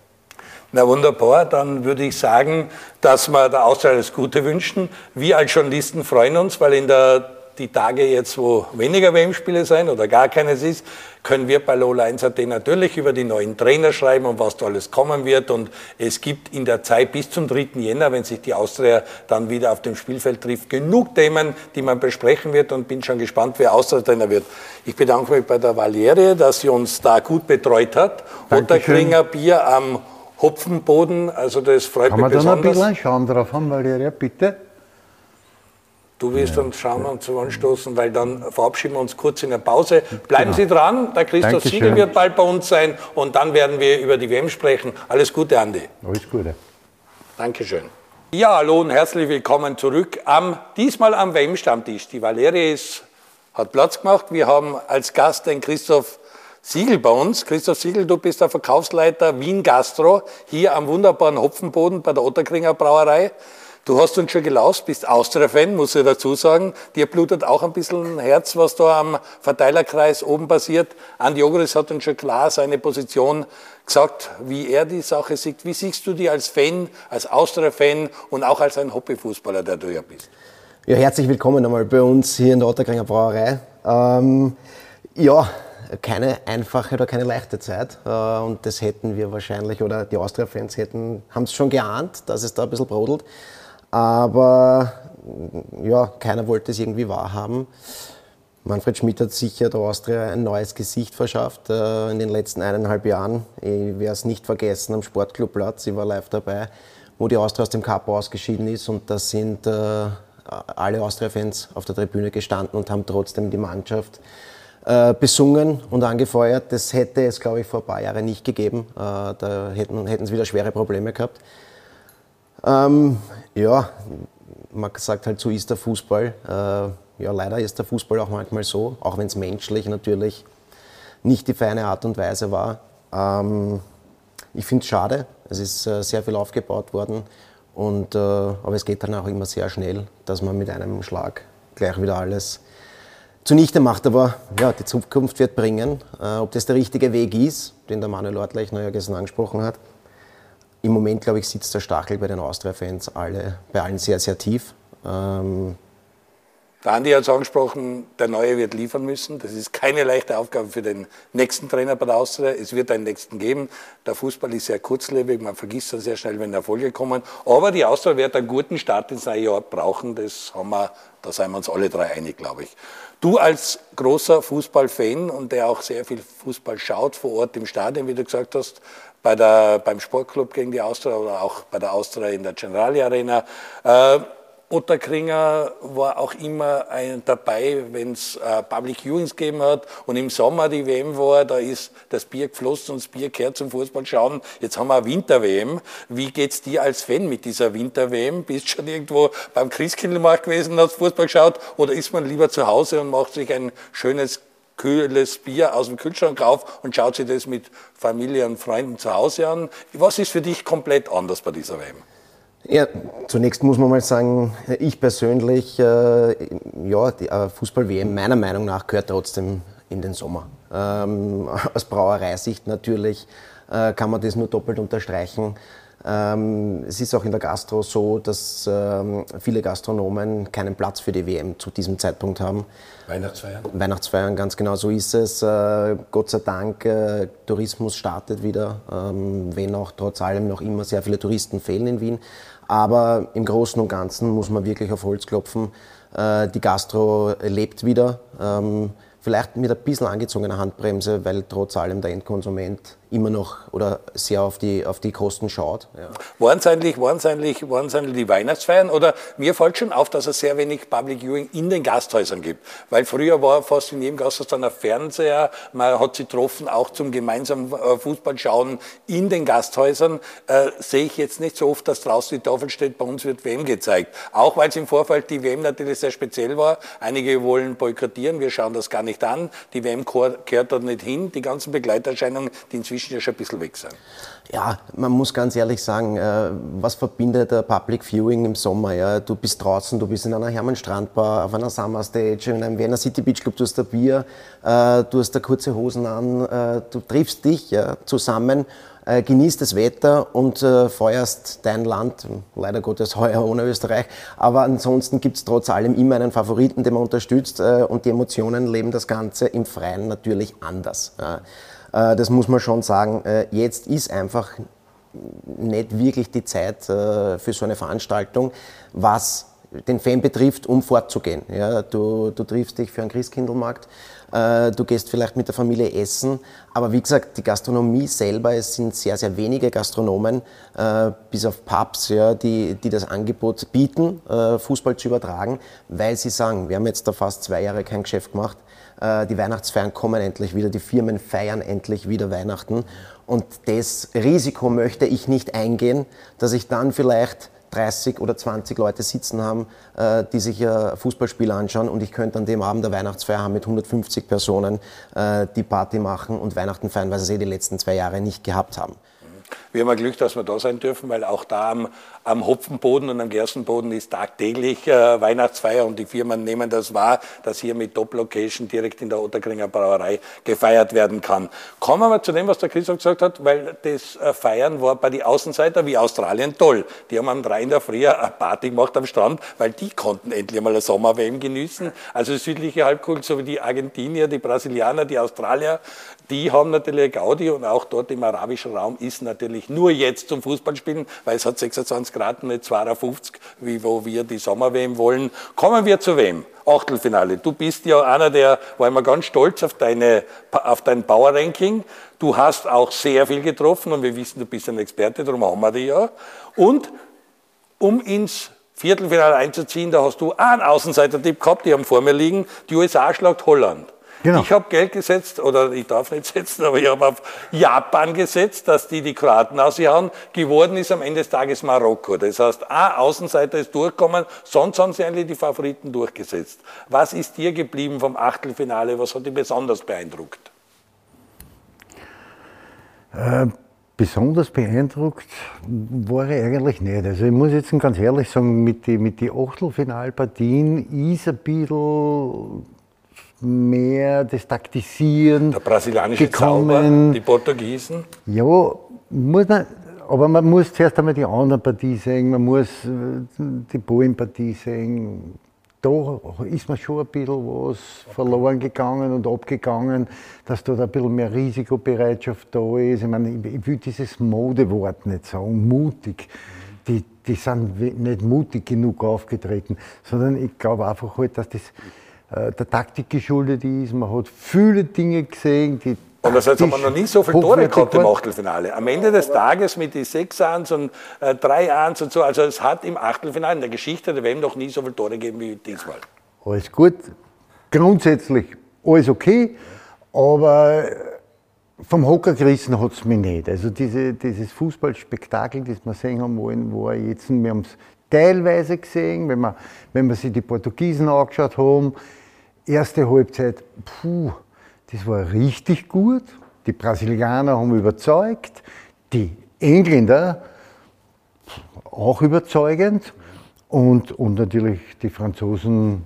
Speaker 2: Na wunderbar, dann würde ich sagen, dass wir der Austria alles Gute wünschen. Wir als Journalisten freuen uns, weil in der die Tage jetzt, wo weniger WM-Spiele sein oder gar keines ist, können wir bei Lola 1.at natürlich über die neuen Trainer schreiben und was da alles kommen wird. Und es gibt in der Zeit bis zum 3. Jänner, wenn sich die Austria dann wieder auf dem Spielfeld trifft, genug Themen, die man besprechen wird und bin schon gespannt, wer Austria-Trainer wird. Ich bedanke mich bei der Valerie, dass sie uns da gut betreut hat. Otterkringer Bier am Hopfenboden, also das freut
Speaker 3: Kann
Speaker 2: mich
Speaker 3: besonders. Kann man
Speaker 2: da
Speaker 3: noch ein bisschen Schaum drauf haben, Valeria, bitte?
Speaker 2: Du wirst ja. uns schauen und zu anstoßen, weil dann verabschieden wir uns kurz in der Pause. Bleiben genau. Sie dran, der Christoph Dankeschön. Siegel wird bald bei uns sein und dann werden wir über die WM sprechen. Alles Gute, Andi.
Speaker 3: Alles Gute.
Speaker 2: Dankeschön. Ja, hallo und herzlich willkommen zurück. Am, diesmal am WM-Stammtisch. Die Valerie ist, hat Platz gemacht. Wir haben als Gast den Christoph Siegel bei uns. Christoph Siegel, du bist der Verkaufsleiter Wien Gastro hier am wunderbaren Hopfenboden bei der Otterkringer Brauerei. Du hast uns schon gelaust, bist Austria-Fan, muss ich dazu sagen. Dir blutet auch ein bisschen Herz, was da am Verteilerkreis oben passiert. Andi Ogris hat uns schon klar seine Position gesagt, wie er die Sache sieht. Wie siehst du die als Fan, als Austria-Fan und auch als ein Hobbyfußballer, der du ja bist?
Speaker 4: Ja, herzlich willkommen einmal bei uns hier in der Otterkringer Brauerei. Ähm, ja, keine einfache oder keine leichte Zeit. Äh, und das hätten wir wahrscheinlich, oder die Austria-Fans hätten, haben es schon geahnt, dass es da ein bisschen brodelt. Aber ja, keiner wollte es irgendwie wahrhaben. Manfred Schmidt hat sicher der Austria ein neues Gesicht verschafft äh, in den letzten eineinhalb Jahren. Ich werde es nicht vergessen am Sportclubplatz, ich war live dabei, wo die Austria aus dem Cup ausgeschieden ist und da sind äh, alle Austria-Fans auf der Tribüne gestanden und haben trotzdem die Mannschaft äh, besungen und angefeuert. Das hätte es, glaube ich, vor ein paar Jahren nicht gegeben. Da hätten, hätten sie wieder schwere Probleme gehabt. Ähm, ja, man sagt halt, so ist der Fußball. Äh, ja, leider ist der Fußball auch manchmal so, auch wenn es menschlich natürlich nicht die feine Art und Weise war. Ähm, ich finde es schade. Es ist äh, sehr viel aufgebaut worden. Und, äh, aber es geht dann auch immer sehr schnell, dass man mit einem Schlag gleich wieder alles zunichte macht. Aber ja, die Zukunft wird bringen, äh, ob das der richtige Weg ist, den der Manuel Ortlechner ja gestern angesprochen hat im Moment, glaube ich, sitzt der Stachel bei den Austria-Fans alle, bei allen sehr, sehr tief. Ähm
Speaker 2: der Andi hat es angesprochen, der Neue wird liefern müssen. Das ist keine leichte Aufgabe für den nächsten Trainer bei der Austria. Es wird einen nächsten geben. Der Fußball ist sehr kurzlebig, man vergisst das sehr schnell, wenn Erfolge kommen. Aber die Austria wird einen guten Start ins neue Jahr brauchen. Das haben wir, da sind wir uns alle drei einig, glaube ich. Du als großer Fußballfan und der auch sehr viel Fußball schaut vor Ort im Stadion, wie du gesagt hast, bei der, beim Sportclub gegen die Austria oder auch bei der Austria in der Generali Arena. Äh, Otterkringer war auch immer ein, dabei, wenn es äh, Public Viewings gegeben hat und im Sommer die WM war, da ist das Bier geflossen und das Bier kehrt zum Fußball schauen. Jetzt haben wir eine Winter-WM. Wie geht's dir als Fan mit dieser Winter-WM? Bist schon irgendwo beim Christkindlmarkt gewesen hast Fußball geschaut oder ist man lieber zu Hause und macht sich ein schönes kühles Bier aus dem Kühlschrank auf und schaut sich das mit Familie und Freunden zu Hause an. Was ist für dich komplett anders bei dieser WM?
Speaker 4: Ja, zunächst muss man mal sagen, ich persönlich, äh, ja, die äh, Fußball-WM meiner Meinung nach gehört trotzdem in den Sommer. Ähm, aus Brauereisicht natürlich äh, kann man das nur doppelt unterstreichen. Ähm, es ist auch in der Gastro so, dass ähm, viele Gastronomen keinen Platz für die WM zu diesem Zeitpunkt haben.
Speaker 2: Weihnachtsfeiern?
Speaker 4: Weihnachtsfeiern, ganz genau so ist es. Äh, Gott sei Dank, äh, Tourismus startet wieder, ähm, wenn auch trotz allem noch immer sehr viele Touristen fehlen in Wien. Aber im Großen und Ganzen muss man wirklich auf Holz klopfen. Äh, die Gastro lebt wieder. Vielleicht mit ein bisschen angezogener Handbremse, weil trotz allem der Endkonsument immer noch oder sehr auf die, auf die Kosten schaut. Ja.
Speaker 2: Waren es eigentlich, eigentlich, eigentlich die Weihnachtsfeiern oder mir fällt schon auf, dass es sehr wenig Public Viewing in den Gasthäusern gibt. Weil früher war fast in jedem Gasthaus dann ein Fernseher, man hat sie getroffen, auch zum gemeinsamen äh, Fußballschauen in den Gasthäusern. Äh, sehe ich jetzt nicht so oft, dass draußen die Tafel steht, bei uns wird WM gezeigt. Auch weil es im Vorfeld die WM natürlich sehr speziell war. Einige wollen boykottieren, wir schauen das gar nicht an. Die WM kehrt dort nicht hin. Die ganzen Begleiterscheinungen, die inzwischen ja schon ein bisschen weg sind.
Speaker 4: Ja, man muss ganz ehrlich sagen, äh, was verbindet der Public Viewing im Sommer? Ja? Du bist draußen, du bist in einer Hermann-Strandbar, auf einer Summer Stage, in einem Wiener City Beach Club, du hast ein Bier, äh, du hast da kurze Hosen an, äh, du triffst dich ja, zusammen, genießt das Wetter und feuerst dein Land, leider Gottes heuer ohne Österreich, aber ansonsten gibt es trotz allem immer einen Favoriten, den man unterstützt und die Emotionen leben das Ganze im Freien natürlich anders. Äh, das muss man schon sagen. Äh, jetzt ist einfach nicht wirklich die Zeit äh, für so eine Veranstaltung, was den Fan betrifft, um fortzugehen. Ja, du, du triffst dich für einen Christkindlmarkt, du gehst vielleicht mit der Familie essen, aber wie gesagt, die Gastronomie selber, es sind sehr, sehr wenige Gastronomen, bis auf Pubs, ja, die, die das Angebot bieten, Fußball zu übertragen, weil sie sagen, wir haben jetzt da fast zwei Jahre kein Geschäft gemacht, äh, die Weihnachtsfeiern kommen endlich wieder, die Firmen feiern endlich wieder Weihnachten. Und das Risiko möchte ich nicht eingehen, dass ich dann vielleicht 30 oder 20 Leute sitzen haben, äh, die sich ein Fußballspiel anschauen und ich könnte an dem Abend der Weihnachtsfeier haben mit 150 Personen, äh, die Party machen und Weihnachten feiern, weil sie es eh die letzten zwei Jahre nicht gehabt haben.
Speaker 2: Wir haben ein Glück, dass wir da sein dürfen, weil auch da am, am Hopfenboden und am Gerstenboden ist tagtäglich äh, Weihnachtsfeier und die Firmen nehmen das wahr, dass hier mit Top-Location direkt in der Otterkringer Brauerei gefeiert werden kann. Kommen wir zu dem, was der Christoph gesagt hat, weil das äh, Feiern war bei den Außenseiter wie Australien toll. Die haben am 3 in der Früh eine Party gemacht am Strand, weil die konnten endlich mal eine Sommer-WM genießen. Also südliche Halbkugel, so wie die Argentinier, die Brasilianer, die Australier, die haben natürlich Gaudi und auch dort im arabischen Raum ist natürlich nur jetzt zum Fußballspielen, weil es hat 26 Grad und nicht 52, wie wo wir die Sommer-WM wollen. Kommen wir zu wem? Achtelfinale. Du bist ja einer der, war immer ganz stolz auf, deine, auf dein Power-Ranking. Du hast auch sehr viel getroffen und wir wissen, du bist ein Experte, darum haben wir dich ja. Und um ins Viertelfinale einzuziehen, da hast du einen Außenseiter-Tipp gehabt, die haben vor mir liegen. Die USA schlagt Holland. Genau. Ich habe Geld gesetzt, oder ich darf nicht setzen, aber ich habe auf Japan gesetzt, dass die die Kroaten aushauen. Geworden ist am Ende des Tages Marokko. Das heißt, ein Außenseiter ist durchgekommen, sonst haben sie eigentlich die Favoriten durchgesetzt. Was ist dir geblieben vom Achtelfinale? Was hat dich besonders beeindruckt?
Speaker 3: Äh, besonders beeindruckt war ich eigentlich nicht. Also ich muss jetzt ganz ehrlich sagen, mit den mit die Achtelfinalpartien ist ein bisschen mehr das Taktisieren.
Speaker 2: Der brasilianische gekommen. Zauber, die Portugiesen.
Speaker 3: Ja, muss man, aber man muss zuerst einmal die andere Partie sehen, man muss äh, die Polen-Partie sehen. Da ist mir schon ein bisschen was verloren gegangen und abgegangen, dass da ein bisschen mehr Risikobereitschaft da ist. Ich meine, ich will dieses Modewort nicht sagen, mutig. Die, die sind nicht mutig genug aufgetreten, sondern ich glaube einfach halt, dass das äh, der Taktik geschuldet ist. Man hat viele Dinge gesehen, die
Speaker 2: Andererseits haben wir noch nie so viele Tore gehabt im Achtelfinale. Am Ende des Tages mit den 6 1 und äh, 3 1 und so. Also es hat im Achtelfinale in der Geschichte der WM noch nie so viele Tore gegeben wie diesmal.
Speaker 3: Alles gut. Grundsätzlich alles okay. Aber vom Hocker gerissen hat es mich nicht. Also diese, dieses Fußballspektakel, das wir sehen haben wollen, war jetzt, wir haben es teilweise gesehen, wenn wir, wenn wir sich die Portugiesen angeschaut haben, erste Halbzeit, puh, das war richtig gut. Die Brasilianer haben überzeugt, die Engländer auch überzeugend und, und natürlich die Franzosen,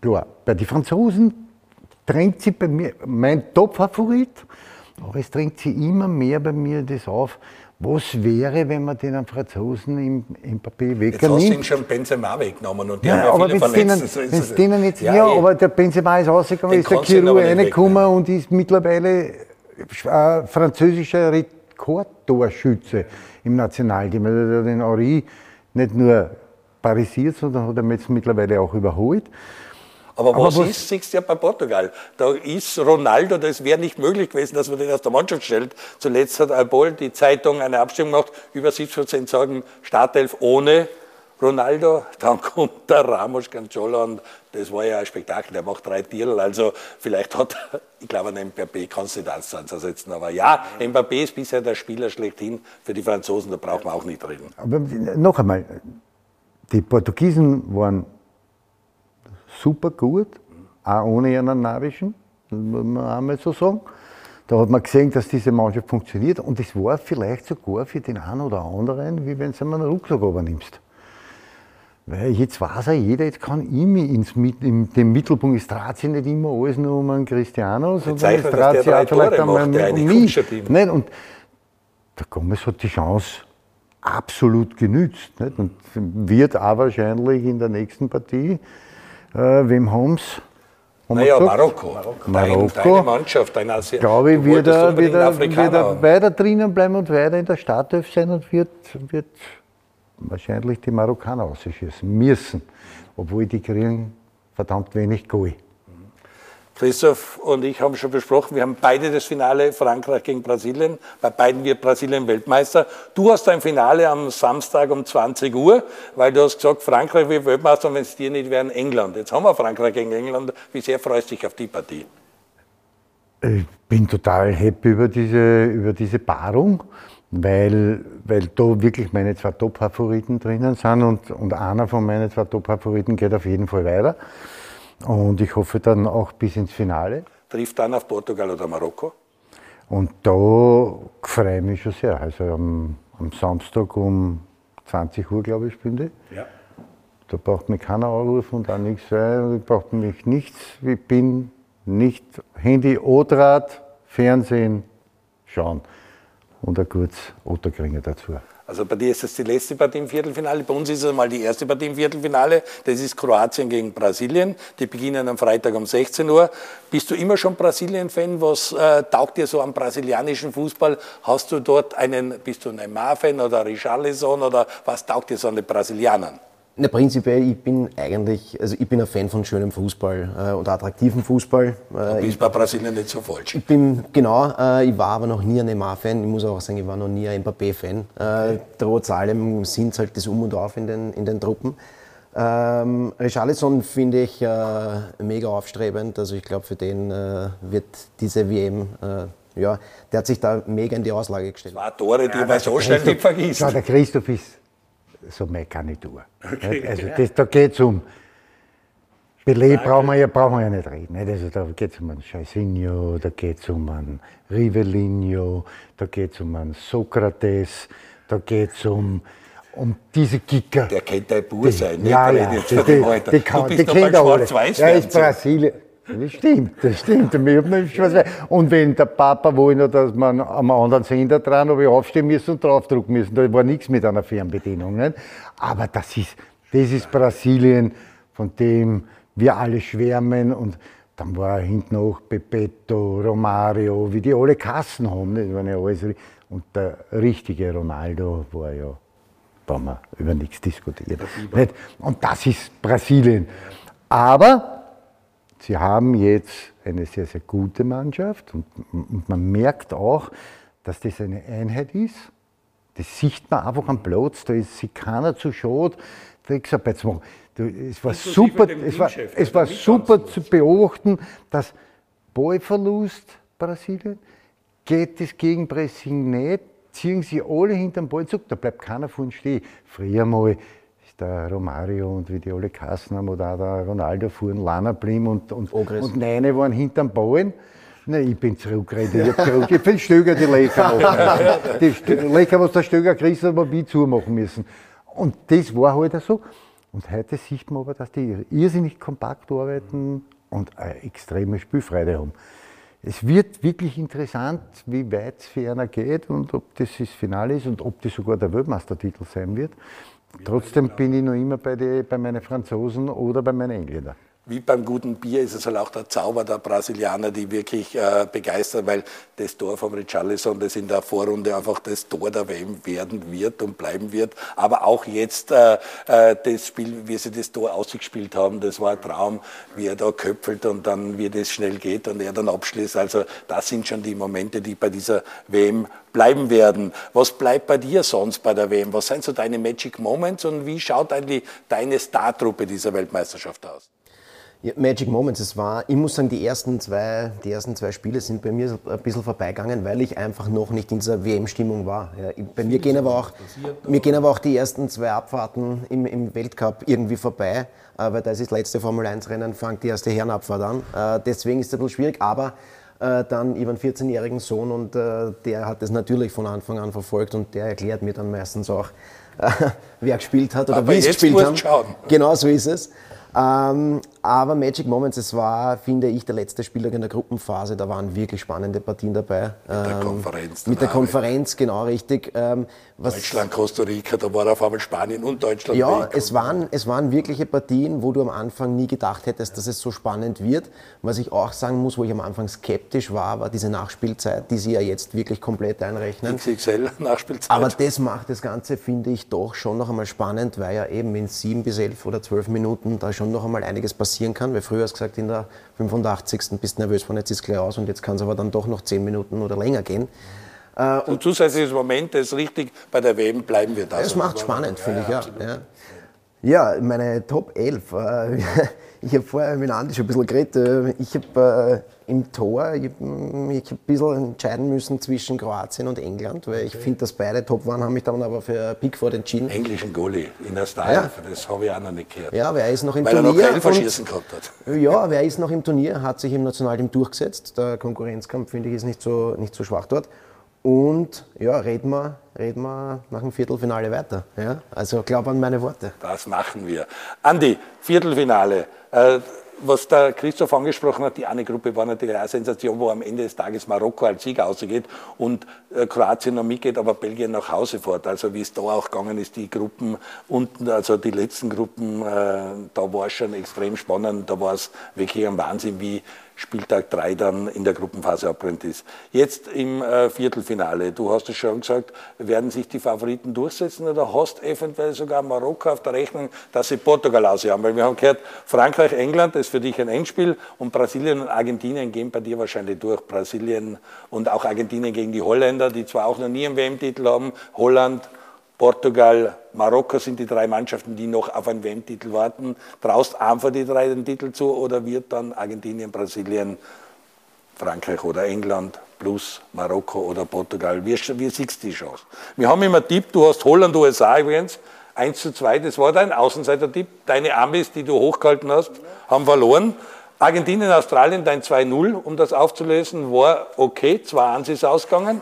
Speaker 3: klar, bei den Franzosen drängt sich bei mir mein Top-Favorit, aber es drängt sich immer mehr bei mir das auf, was wäre, wenn man den Franzosen im, im Papier wegnimmt? Jetzt hast
Speaker 2: du ihn schon Benzema weggenommen und die
Speaker 3: ja, haben ja viele verletzt. Denen, so denen jetzt, ja, ja eh. aber der Benzema ist rausgekommen, ist der Kiro reingekommen und ist mittlerweile äh, französischer Rekordtorschütze im Nationalteam. Also der hat den Henri nicht nur parisiert, sondern hat er jetzt mittlerweile auch überholt.
Speaker 2: Aber,
Speaker 3: Aber
Speaker 2: was,
Speaker 3: was-
Speaker 2: ist, siehst du ja bei Portugal. Da ist Ronaldo, das wäre nicht möglich gewesen, dass man den aus der Mannschaft stellt. Zuletzt hat Albol die Zeitung eine Abstimmung gemacht, über 70 Prozent sagen Startelf ohne Ronaldo. Dann kommt der Ramos Canchola und das war ja ein Spektakel, der macht drei Titel. Also vielleicht hat, er- ich glaube, an Mbappé kannst du nicht eins zu eins ersetzen. Aber ja, Mbappé ist bisher der Spieler schlechthin für die Franzosen, da braucht man auch nicht reden.
Speaker 3: Aber noch einmal, die Portugiesen waren super gut, auch ohne ihren Navischen, muss man einmal so sagen. Da hat man gesehen, dass diese Mannschaft funktioniert und es war vielleicht sogar für den einen oder anderen, wie wenn du einen Rucksack übernimmst. Weil jetzt weiß er jeder, jetzt kann ich mich ins, in den Mittelpunkt, es dreht sich nicht immer alles nur um einen Cristiano, sondern es dreht sich auch vielleicht einmal um
Speaker 2: eine
Speaker 3: mich.
Speaker 2: Kunst hat ihm.
Speaker 3: Nicht? Und der Gomez hat die Chance absolut genützt. Nicht? Und wird auch wahrscheinlich in der nächsten Partie, äh, wem haben sie?
Speaker 2: Naja, Marokko. Dein,
Speaker 3: Marokko.
Speaker 2: deine Mannschaft, dein Asi
Speaker 3: glaube ich, wird er, wird, er, wird er
Speaker 2: haben.
Speaker 3: weiter drinnen bleiben und weiter in der Startelf sein und wird, wird wahrscheinlich die Marokkaner ausschießen müssen. Obwohl die kriegen verdammt wenig Goal.
Speaker 2: Christoph und ich haben schon besprochen, wir haben beide das Finale Frankreich gegen Brasilien. Bei beiden wird Brasilien Weltmeister. Du hast ein Finale am Samstag um 20 Uhr, weil du hast gesagt, Frankreich wird Weltmeister und wenn es dir nicht wären, England. Jetzt haben wir Frankreich gegen England. Wie sehr freust du dich auf die Partie?
Speaker 3: Ich bin total happy über diese, über diese Paarung, weil, weil da wirklich meine zwei Top-Favoriten drinnen sind und, und einer von meinen zwei Top-Favoriten geht auf jeden Fall weiter. Und ich hoffe dann auch bis ins Finale.
Speaker 2: Trifft dann auf Portugal oder Marokko?
Speaker 3: Und da freue ich mich schon sehr. Also am, am Samstag um 20 Uhr, glaube ich, spielen die.
Speaker 2: Ja.
Speaker 3: Da braucht mich keiner anrufen und auch nichts. Ich braucht mich nichts. Ich bin nicht Handy, O-Draht, Fernsehen, schauen. Und ein kurz Otterkringer dazu.
Speaker 2: Also bei dir ist das die letzte Partie im Viertelfinale. Bei uns ist es mal die erste Partie im Viertelfinale. Das ist Kroatien gegen Brasilien. Die beginnen am Freitag um 16 Uhr. Bist du immer schon Brasilien-Fan? Was äh, taugt dir so am brasilianischen Fußball? Hast du dort einen, bist du ein Neymar-Fan oder Richarlison oder was taugt dir so an den Brasilianern?
Speaker 4: Ne, prinzipiell, ich bin eigentlich, also ich bin ein Fan von schönem Fußball äh, und attraktivem Fußball. Äh,
Speaker 2: Du bist bei Brasilien nicht so falsch.
Speaker 4: Ich bin, genau, äh, ich war aber noch nie ein Neymar-Fan. Ich muss auch sagen, ich war noch nie ein Mbappé-Fan. Äh, trotz allem sind es halt das Um und Auf in den, in den Truppen. Ähm, Richarlison finde ich äh, mega aufstrebend. Also ich glaube, für den äh, wird diese WM, äh, ja, der hat sich da mega in die Auslage gestellt.
Speaker 2: Zwei Tore, die man so schnell nicht vergisst.
Speaker 3: Schau, der Christoph ist so meine Garnitur. Nicht? also das, da geht es um. Pelé brauchen wir, ja, brauchen wir ja nicht reden. Nicht? Also da geht es um einen Jairzinho, da geht es um einen Rivellino, da geht es um einen Sokrates, da geht es um, um diese Kicker.
Speaker 2: Der kennt dein Bur sein, nicht?
Speaker 3: Ja, ja, die, die, die, kann, die kennt er alle. Er ist Brasilien. Das stimmt, das stimmt. Und wenn der Papa wollte, dass man am anderen Sender dran, habe ich aufstehen müssen und draufdrucken müssen. Da war nichts mit einer Fernbedienung. Nicht? Aber das ist, das ist Brasilien, von dem wir alle schwärmen. Und dann war hinten auch Pepetto, Romario, wie die alle Kassen haben. Das waren ja alles, und der richtige Ronaldo war ja da haben wir über nichts diskutiert. Und das ist Brasilien. Aber sie haben jetzt eine sehr, sehr gute Mannschaft und, und man merkt auch, dass das eine Einheit ist. Das sieht man einfach am Platz, da ist sich keiner zu schade. Mal, du, es war
Speaker 2: Inklusive
Speaker 3: super, es war, es
Speaker 2: der
Speaker 3: war super zu beobachten, dass Ballverlust Brasilien, geht das Gegenpressing nicht, ziehen sie alle hinterm Ball zurück, da bleibt keiner von stehen. Früher mal der Romario und wie die alle Kassen haben oder auch der Ronaldo fuhren, Lana Blim und, und,
Speaker 4: Ogres.
Speaker 3: und Neine waren hinterm Ball. Nein, ich bin zurückgeredet. Ich, hab zurück. ich bin Stöger, die Lecker machen. Die Lecker, was der Stöger gekriegt hat, haben wir zumachen müssen. Und das war halt so. Und heute sieht man aber, dass die irrsinnig kompakt arbeiten und eine extreme Spielfreude haben. Es wird wirklich interessant, wie weit es für einer geht und ob das das Finale ist und ob das sogar der Weltmeistertitel sein wird. Trotzdem bin ich noch immer bei, die, bei meinen Franzosen oder bei meinen Engländern.
Speaker 2: Wie beim guten Bier ist es halt auch der Zauber der Brasilianer, die wirklich äh, begeistern, weil das Tor von Richarlison, das in der Vorrunde einfach das Tor der WM werden wird und bleiben wird. Aber auch jetzt äh, äh, das Spiel, wie sie das Tor ausgespielt haben, das war ein Traum, wie er da köpfelt und dann wie das schnell geht und er dann abschließt. Also das sind schon die Momente, die bei dieser WM bleiben werden. Was bleibt bei dir sonst bei der WM? Was sind so deine Magic Moments und wie schaut eigentlich deine Startruppe dieser Weltmeisterschaft aus?
Speaker 4: Ja, Magic Moments, es war, ich muss sagen, die ersten, zwei, die ersten zwei Spiele sind bei mir ein bisschen vorbeigegangen, weil ich einfach noch nicht in dieser WM-Stimmung war. Ja, bei mir gehen, aber auch, mir gehen aber auch die ersten zwei Abfahrten im, im Weltcup irgendwie vorbei, äh, weil da ist das letzte Formel-1-Rennen, fängt die erste Herrenabfahrt an. Äh, deswegen ist es ein bisschen schwierig, aber äh, dann über einen 14-jährigen Sohn und der hat das natürlich von Anfang an verfolgt und der erklärt mir dann meistens auch, wer gespielt hat oder aber wie es gespielt haben. Schauen. Genau so ist es. Ähm, aber Magic Moments, es war, finde ich, der letzte Spieltag in der Gruppenphase. Da waren wirklich spannende Partien dabei.
Speaker 2: Mit der ähm, Konferenz.
Speaker 4: Mit der Konferenz, genau richtig.
Speaker 2: Ähm, Deutschland, Costa Rica, da war auf einmal Spanien und Deutschland.
Speaker 4: Ja, es waren, es waren wirkliche Partien, wo du am Anfang nie gedacht hättest, dass es so spannend wird. Was ich auch sagen muss, wo ich am Anfang skeptisch war, war diese Nachspielzeit, die sie ja jetzt wirklich komplett einrechnen.
Speaker 2: XXL Nachspielzeit.
Speaker 4: Aber das macht das Ganze, finde ich, doch schon noch einmal spannend, weil ja eben in sieben bis elf oder zwölf Minuten da schon noch einmal einiges passieren kann, weil früher hast du gesagt, in der 85. bist du nervös von jetzt ist gleich aus und jetzt kann es aber dann doch noch 10 Minuten oder länger gehen.
Speaker 2: Äh, und zusätzliches Moment, das ist richtig, bei der WM bleiben wir da.
Speaker 4: Es macht spannend, finde ich, ja. ja. Meine Top 11. Äh, ich habe vorher mit Andi schon ein bisschen geredet. Äh, ich habe äh, im Tor, ich habe mich ein bisschen entscheiden müssen zwischen Kroatien und England, weil ich finde, dass beide top waren, haben mich dann aber für Pickford entschieden.
Speaker 2: Englischen Goalie in der Style, ja. das habe ich auch noch nicht gehört.
Speaker 4: Ja, wer ist noch im
Speaker 2: weil
Speaker 4: Turnier.
Speaker 2: Weil er noch kein Verschießen gehabt hat.
Speaker 4: Ja, wer ist noch im Turnier, hat sich im Nationalteam durchgesetzt. Der Konkurrenzkampf, finde ich, ist nicht so, nicht so schwach dort. Und ja, reden wir, reden wir nach dem Viertelfinale weiter. Ja? Also glaub an meine Worte.
Speaker 2: Das machen wir. Andi, Viertelfinale. Äh, was der Christoph angesprochen hat, die eine Gruppe war natürlich eine Sensation, wo am Ende des Tages Marokko als Sieger ausgeht und äh, Kroatien noch mitgeht, aber Belgien nach Hause fährt. Also wie es da auch gegangen ist, die Gruppen unten, also die letzten Gruppen, äh, da war es schon extrem spannend. Da war es wirklich ein Wahnsinn, wie Spieltag 3 dann in der Gruppenphase abbrennt ist. Jetzt im äh, Viertelfinale, du hast es schon gesagt, werden sich die Favoriten durchsetzen oder hast eventuell sogar Marokko auf der Rechnung, dass sie Portugal ausjagen? Weil wir haben gehört, Frankreich, England, ist für dich ein Endspiel und Brasilien und Argentinien gehen bei dir wahrscheinlich durch. Brasilien und auch Argentinien gegen die Holländer, die zwar auch noch nie einen WM-Titel haben, Holland, Portugal, Marokko sind die drei Mannschaften, die noch auf einen WM-Titel warten. Traust einfach die drei den Titel zu oder wird dann Argentinien, Brasilien, Frankreich oder England plus Marokko oder Portugal? Wie, wie siehst du die Chance? Wir haben immer Tipp, du hast Holland, USA übrigens, 1 zu 2, das war dein Außenseiter-Tipp. Deine Amis, die du hochgehalten hast, haben verloren. Argentinien, Australien, dein 2-0, um das aufzulösen, war okay, 2-1 ist ausgegangen.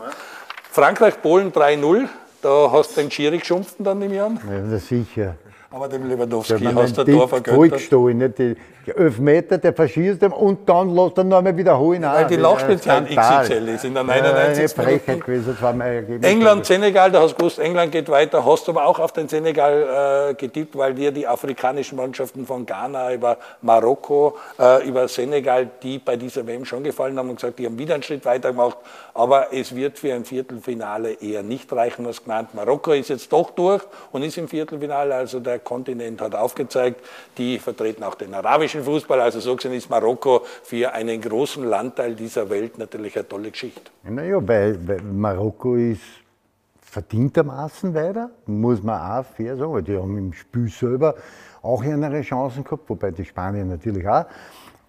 Speaker 2: Frankreich, Polen 3-0. Da hast du den Schiri geschumpfen dann im Jahr?
Speaker 3: Ja, sicher.
Speaker 2: Aber dem Lewandowski ja, hast du Tor
Speaker 3: vergönnt. nicht die Elfmeter, der verschießt ihn und dann lässt er noch einmal wiederholen.
Speaker 2: Weil die Laufspezial XXL ist in der 99. Ja, gewesen, England, Senegal, da hast du gewusst, England geht weiter, hast du aber auch auf den Senegal äh, getippt, weil dir die afrikanischen Mannschaften von Ghana über Marokko, äh, über Senegal, die bei dieser WM schon gefallen haben und gesagt, die haben wieder einen Schritt weiter gemacht, aber es wird für ein Viertelfinale eher nicht reichen, was genannt. Marokko ist jetzt doch durch und ist im Viertelfinale, also der Kontinent hat aufgezeigt, die vertreten auch den arabischen Fußball. Also so gesehen ist Marokko für einen großen Landteil dieser Welt natürlich eine tolle Geschichte.
Speaker 3: Naja, weil, weil Marokko ist verdientermaßen weiter, muss man auch fair sagen, weil die haben im Spiel selber auch ihre Chancen gehabt, wobei die Spanier natürlich auch.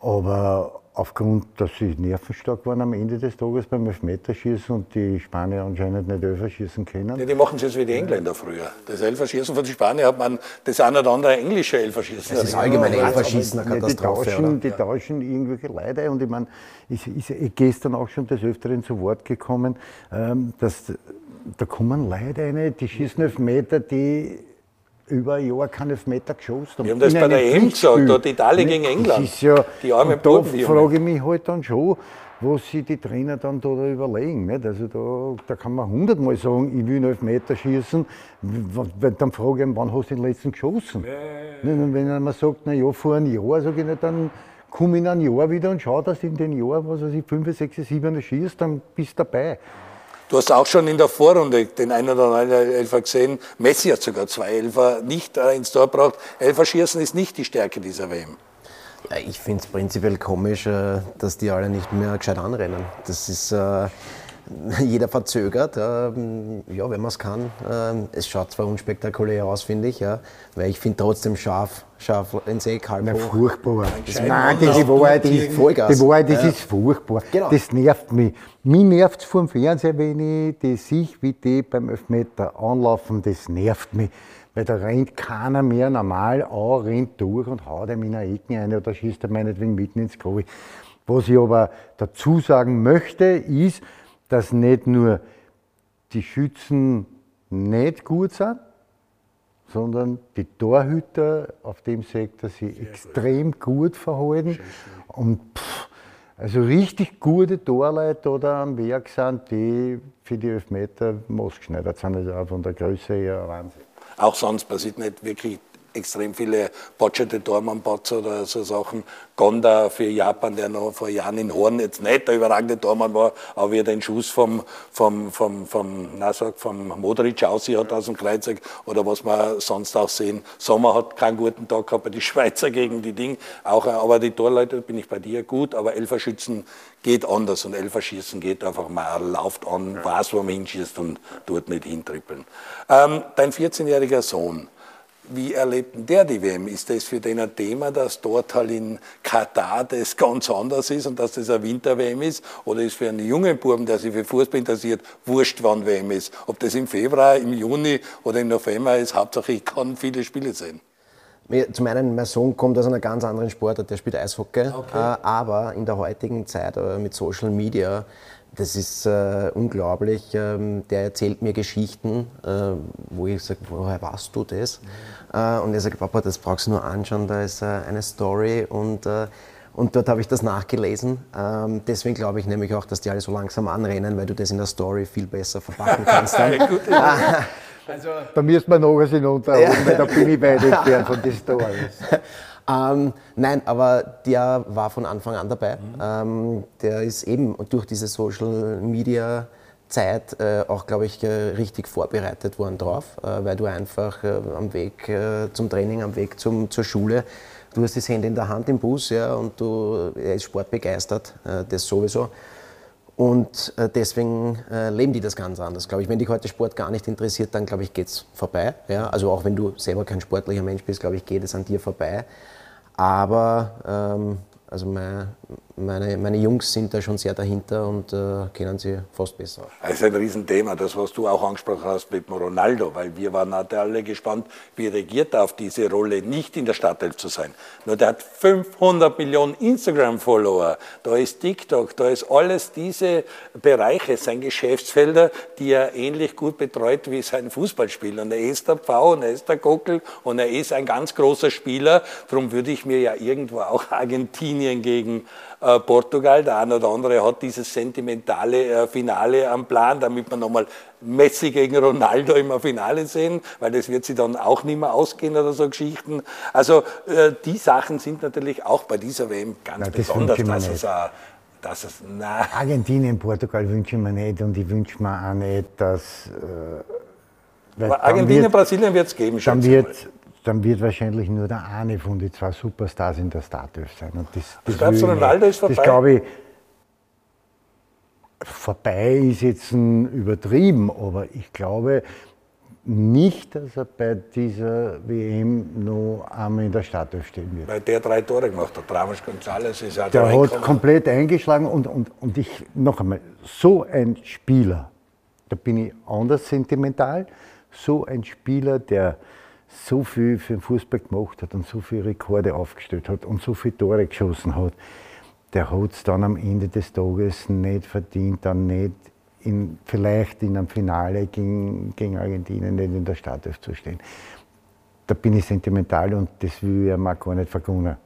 Speaker 3: Aber aufgrund, dass sie nervenstark waren am Ende des Tages beim Elfmeterschießen und die Spanier anscheinend nicht Elferschießen können.
Speaker 2: Ja, die machen es jetzt wie die Engländer früher. Das Elferschießen von den Spaniern hat man das eine oder andere englische Elferschießen.
Speaker 4: Das ist allgemein ja, Elferschießen eine
Speaker 3: Katastrophe. Die tauschen, die tauschen irgendwelche Leute und ich meine, ist, ist gestern auch schon des Öfteren zu Wort gekommen, ähm, dass da kommen Leute rein, die schießen Elfmeter, die über ein Jahr keinen Elfmeter geschossen.
Speaker 2: Wir haben das bei der
Speaker 3: einem
Speaker 2: EM gesagt, dort Italien gegen
Speaker 3: Das
Speaker 2: England.
Speaker 3: ist ja,
Speaker 2: Die armen
Speaker 3: da frage ich mich halt dann schon, was sich die Trainer dann da überlegen. Nicht? Also da, da kann man hundertmal sagen, ich will einen Elfmeter schießen, dann frage ich ihn, wann hast du den letzten geschossen? Nicht? Und wenn er mir sagt, na ja, vor einem Jahr, sage ich, na, dann komme in ein Jahr wieder und schau, dass du in den Jahr, was weiß ich, 5, 6, 7 schießt, dann bist du dabei.
Speaker 2: Du hast auch schon in der Vorrunde den einen oder anderen Elfer gesehen. Messi hat sogar zwei Elfer nicht äh, ins Tor gebracht. Elfer schießen ist nicht die Stärke dieser WM.
Speaker 4: Ja, ich finde es prinzipiell komisch, äh, dass die alle nicht mehr gescheit anrennen. Das ist, äh, jeder verzögert. ähm, Ja, wenn man es kann. Ähm, Es schaut zwar unspektakulär aus, finde ich, ja, weil ich finde trotzdem scharf, scharf ins Eck, halb
Speaker 3: Na,
Speaker 4: hoch.
Speaker 3: furchtbar. Das, nein, die, Wahrheit ist,
Speaker 4: Vollgas.
Speaker 3: die Wahrheit, das
Speaker 4: Ja.
Speaker 3: ist furchtbar.
Speaker 4: Genau.
Speaker 3: Das nervt mich. Mich nervt es vom Fernseher, wenn ich die sehe, wie die beim Elfmeter anlaufen. Das nervt mich. Weil da rennt keiner mehr normal an, rennt durch und haut ihm in eine Ecke rein oder schießt er meinetwegen mitten ins Goal. Was ich aber dazu sagen möchte, ist, dass nicht nur die Schützen nicht gut sind, sondern die Torhüter auf dem Sektor sich extrem gut verhalten. Und pff, also richtig gute Torleute oder am Werk sind, die für die Elfmeter maßgeschneidert sind. Also auch von der Größe her Wahnsinn.
Speaker 2: Auch sonst passiert nicht wirklich extrem viele botscherte Tormann-Bots oder so Sachen. Gonda für Japan, der noch vor Jahren in Horn jetzt nicht der überragende Tormann war, aber wie er den Schuss vom, vom, vom, vom, na, sag, vom Modric aussieht hat aus dem Kreuzeck oder was wir sonst auch sehen. Sommer hat keinen guten Tag gehabt die Schweizer gegen die Ding. Auch, aber die Torleute bin ich bei dir gut, aber Elferschützen geht anders und Elferschießen geht einfach mal, lauft an, weiß, wo man hinschießt und tut nicht hintrippeln. Ähm, dein 14-jähriger Sohn, wie erlebt denn der die WM? Ist das für den ein Thema, dass dort halt in Katar das ganz anders ist und dass das eine Winter-WM ist? Oder ist für einen jungen Buben, der sich für Fußball interessiert, wurscht, wann WM ist? Ob das im Februar, im Juni oder im November ist, Hauptsache ich kann viele Spiele sehen.
Speaker 4: Zum einen, mein Sohn kommt aus einer ganz anderen Sportart, der spielt Eishockey. Äh, aber in der heutigen Zeit äh, mit Social Media, das ist äh, unglaublich. Ähm, der erzählt mir Geschichten, äh, wo ich sage, woher weißt du das? Äh, und er sagt, Papa, das brauchst du nur anschauen, da ist äh, eine Story und äh, und dort habe ich das nachgelesen. Ähm, deswegen glaube ich nämlich auch, dass die alle so langsam anrennen, weil du das in der Story viel besser verpacken kannst. Dann.
Speaker 3: Da müsste man nachher sich noch unterhalten, weil da bin ich weit entfernt von den Stories.
Speaker 4: Ähm, nein, aber der war von Anfang an dabei. Ähm, der ist eben durch diese Social Media Zeit äh, auch, glaube ich, äh, richtig vorbereitet worden drauf, äh, weil du einfach äh, am Weg äh, zum Training, am Weg zum, zur Schule, du hast das Handy in der Hand im Bus ja, und du, er ist sportbegeistert, das sowieso. Und deswegen leben die das ganz anders, glaube ich. Wenn dich heute Sport gar nicht interessiert, dann glaube ich, geht es vorbei. Ja? Also auch wenn du selber kein sportlicher Mensch bist, glaube ich, geht es an dir vorbei. Aber ähm, also meine, meine, meine Jungs sind da schon sehr dahinter und äh, kennen sie fast besser.
Speaker 2: Das ist ein Riesenthema, das, was du auch angesprochen hast mit dem Ronaldo, weil wir waren alle gespannt, wie reagiert er auf diese Rolle, nicht in der Startelf zu sein. Nur der hat 500 Millionen Instagram-Follower, da ist TikTok, da ist alles diese Bereiche, sein Geschäftsfelder, die er ähnlich gut betreut wie sein Fußballspiel. Und er ist der Pfau und er ist der Gockel und er ist ein ganz großer Spieler. Darum würde ich mir ja irgendwo auch Argentinien gegen äh, Portugal, der eine oder andere hat dieses sentimentale äh, Finale am Plan, damit wir nochmal Messi gegen Ronaldo im Finale sehen, weil das wird sie dann auch nicht mehr ausgehen oder so Geschichten. Also äh, die Sachen sind natürlich auch bei dieser WM ganz
Speaker 3: Nein, das
Speaker 2: besonders,
Speaker 3: wünsche ich mir
Speaker 2: dass
Speaker 3: nicht.
Speaker 2: es, dass es na,
Speaker 3: Argentinien, Portugal wünsche ich mir nicht und ich wünsche mir auch nicht, dass. Äh, dann
Speaker 2: Argentinien,
Speaker 3: wird-
Speaker 2: Brasilien wird es geben.
Speaker 3: dann
Speaker 2: ich mal.
Speaker 3: wird, dann wird wahrscheinlich nur der eine von den zwei Superstars in der Startelf sein. Und das, das
Speaker 2: glaubst du, Ronaldo ist vorbei?
Speaker 3: Das glaube ich, vorbei ist jetzt ein übertrieben, aber ich glaube nicht, dass er bei dieser WM noch einmal in der Startelf stehen wird.
Speaker 2: Weil der drei Tore gemacht hat. Ramos González ist ja
Speaker 3: Der hat komplett eingeschlagen und, und, und ich, noch einmal, so ein Spieler, da bin ich anders sentimental, so ein Spieler, der so viel für den Fußball gemacht hat und so viele Rekorde aufgestellt hat und so viele Tore geschossen hat, der hat es dann am Ende des Tages nicht verdient, dann nicht in, vielleicht in einem Finale gegen, gegen Argentinien nicht in der Startelf zu stehen. da bin ich sentimental und das will ich mir gar nicht vergunnen.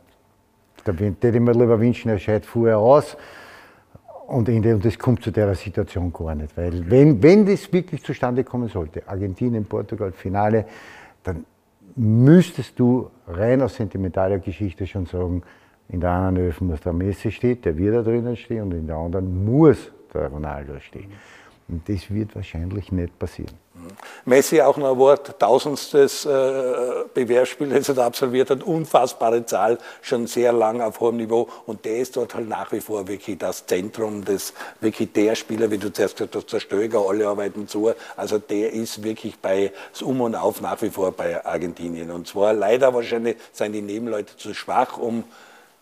Speaker 3: Da würde ich mir lieber wünschen, er scheidet vorher aus und Ende. Und das kommt zu der Situation gar nicht. Weil wenn, wenn das wirklich zustande kommen sollte, Argentinien, Portugal, Finale, dann müsstest du rein aus sentimentaler Geschichte schon sagen, in der einen Öfen muss der Messi stehen, der wird da drinnen stehen und in der anderen muss der Ronaldo stehen. Und das wird wahrscheinlich nicht passieren.
Speaker 2: Messi auch noch ein Wort, tausendstes äh, Bewerbsspiel, das er da absolviert hat, unfassbare Zahl, schon sehr lang auf hohem Niveau. Und der ist dort halt nach wie vor wirklich das Zentrum, des, wirklich der Spieler, wie du zuerst gesagt hast, der Stöger, alle arbeiten zu, also der ist wirklich bei Um und Auf nach wie vor bei Argentinien. Und zwar leider wahrscheinlich sind die Nebenleute zu schwach, um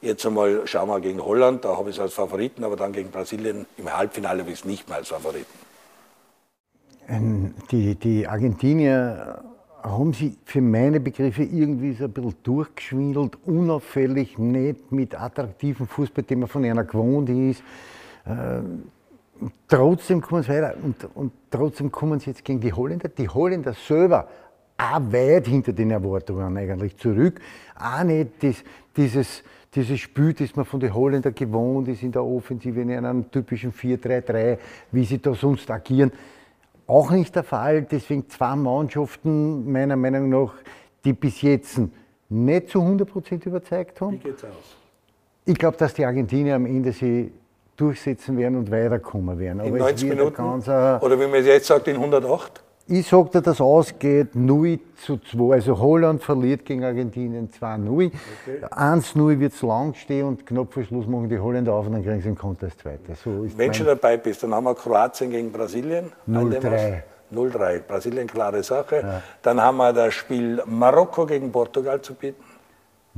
Speaker 2: Jetzt einmal schauen wir gegen Holland, da habe ich es als Favoriten, aber dann gegen Brasilien im Halbfinale habe ich es nicht mal als Favoriten.
Speaker 3: Die, die Argentinier haben sie für meine Begriffe irgendwie so ein bisschen durchgeschwindelt, unauffällig, nicht mit attraktiven Fußball, den man von einer gewohnt ist. Äh, trotzdem kommen sie weiter und, und trotzdem kommen sie jetzt gegen die Holländer. Die Holländer selber auch weit hinter den Erwartungen eigentlich zurück. Auch nicht das, dieses, dieses Spiel, das man von den Holländern gewohnt ist in der Offensive, in einem typischen 4-3-3, wie sie da sonst agieren auch nicht der Fall. Deswegen zwei Mannschaften, meiner Meinung nach, die bis jetzt nicht zu 100% überzeugt haben.
Speaker 2: Wie geht's aus?
Speaker 3: Ich glaube, dass die Argentinier am Ende sie durchsetzen werden und weiterkommen werden.
Speaker 2: In 90 Minuten? Oder wie man jetzt sagt, in 108?
Speaker 3: Ich sage dir, dass ausgeht 0 zu 2. Also Holland verliert gegen Argentinien 2-0. Okay. 1-0 wird es lang stehen und knapp vor Schluss machen die Holländer auf und dann kriegen sie den Contest weiter. So
Speaker 2: Wenn du dabei bist, dann haben wir Kroatien gegen Brasilien.
Speaker 3: 0-3.
Speaker 2: 0-3. Brasilien, klare Sache. Ja. Dann haben wir das Spiel Marokko gegen Portugal zu bieten.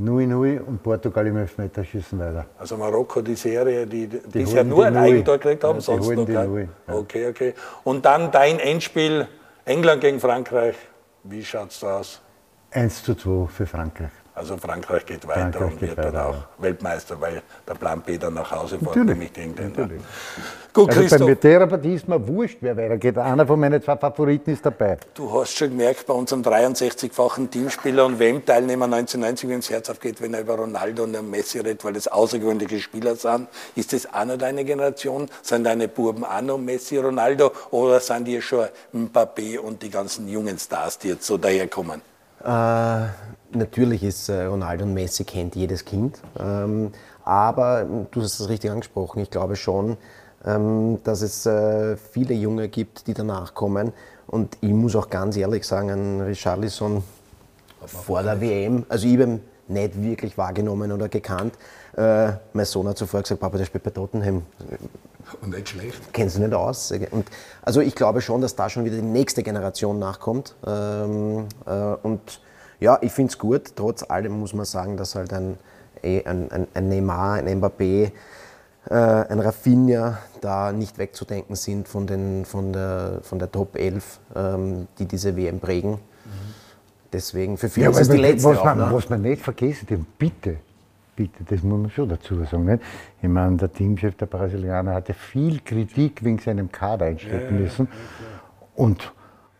Speaker 3: 0-0 und Portugal im Elfmeterschießen weiter.
Speaker 2: Also Marokko, die Serie, die, die, die ja nur ein Eigentor gekriegt haben, ja, sonst noch kein. Okay, okay. Und dann dein Endspiel England gegen Frankreich, wie schaut es da aus?
Speaker 3: 1 zu 2 für Frankreich.
Speaker 2: Also Frankreich geht weiter Frankreich und wird dann auch ja. Weltmeister, weil der Plan B dann nach Hause fährt, nämlich die Engländer.
Speaker 3: Gut, also Christoph. bei der Partie ist mir wurscht, wer weitergeht. Einer von meinen zwei Favoriten ist dabei.
Speaker 2: Du hast schon gemerkt, bei unserem 63-fachen Teamspieler und WM-Teilnehmer 1990, wenn es Herz aufgeht, wenn er über Ronaldo und Messi redet, weil das außergewöhnliche Spieler sind. Ist das auch noch deine Generation? Sind deine Buben auch noch Messi, Ronaldo oder sind die schon Mbappé und die ganzen jungen Stars, die jetzt so daherkommen?
Speaker 4: Äh, natürlich ist äh, Ronaldo und Messi kennt jedes Kind. Ähm, aber du hast es richtig angesprochen. Ich glaube schon, ähm, dass es äh, viele Junge gibt, die danach kommen. Und ich muss auch ganz ehrlich sagen, ein Richarlison vor der WM, also ich habe nicht wirklich wahrgenommen oder gekannt. Äh, mein Sohn hat zuvor gesagt, Papa, der spielt bei Tottenham.
Speaker 2: Und nicht schlecht.
Speaker 4: Kennen Sie nicht aus. Und also ich glaube schon, dass da schon wieder die nächste Generation nachkommt. Ähm, und ja, ich finde es gut. Trotz allem muss man sagen, dass halt ein, eh, ein, ein, ein Neymar, ein Mbappé, äh, ein Rafinha da nicht wegzudenken sind von, den, von, der, von der Top 11, ähm, die diese WM prägen. Mhm. Deswegen, für viele ja, ist es die letzte
Speaker 3: was, auch, man, ne? was man nicht vergessen darf, bitte, bitte, das muss man schon dazu sagen. Nicht? Ich meine, der Teamchef der Brasilianer hatte viel Kritik wegen seinem Kader einstecken ja, müssen. Und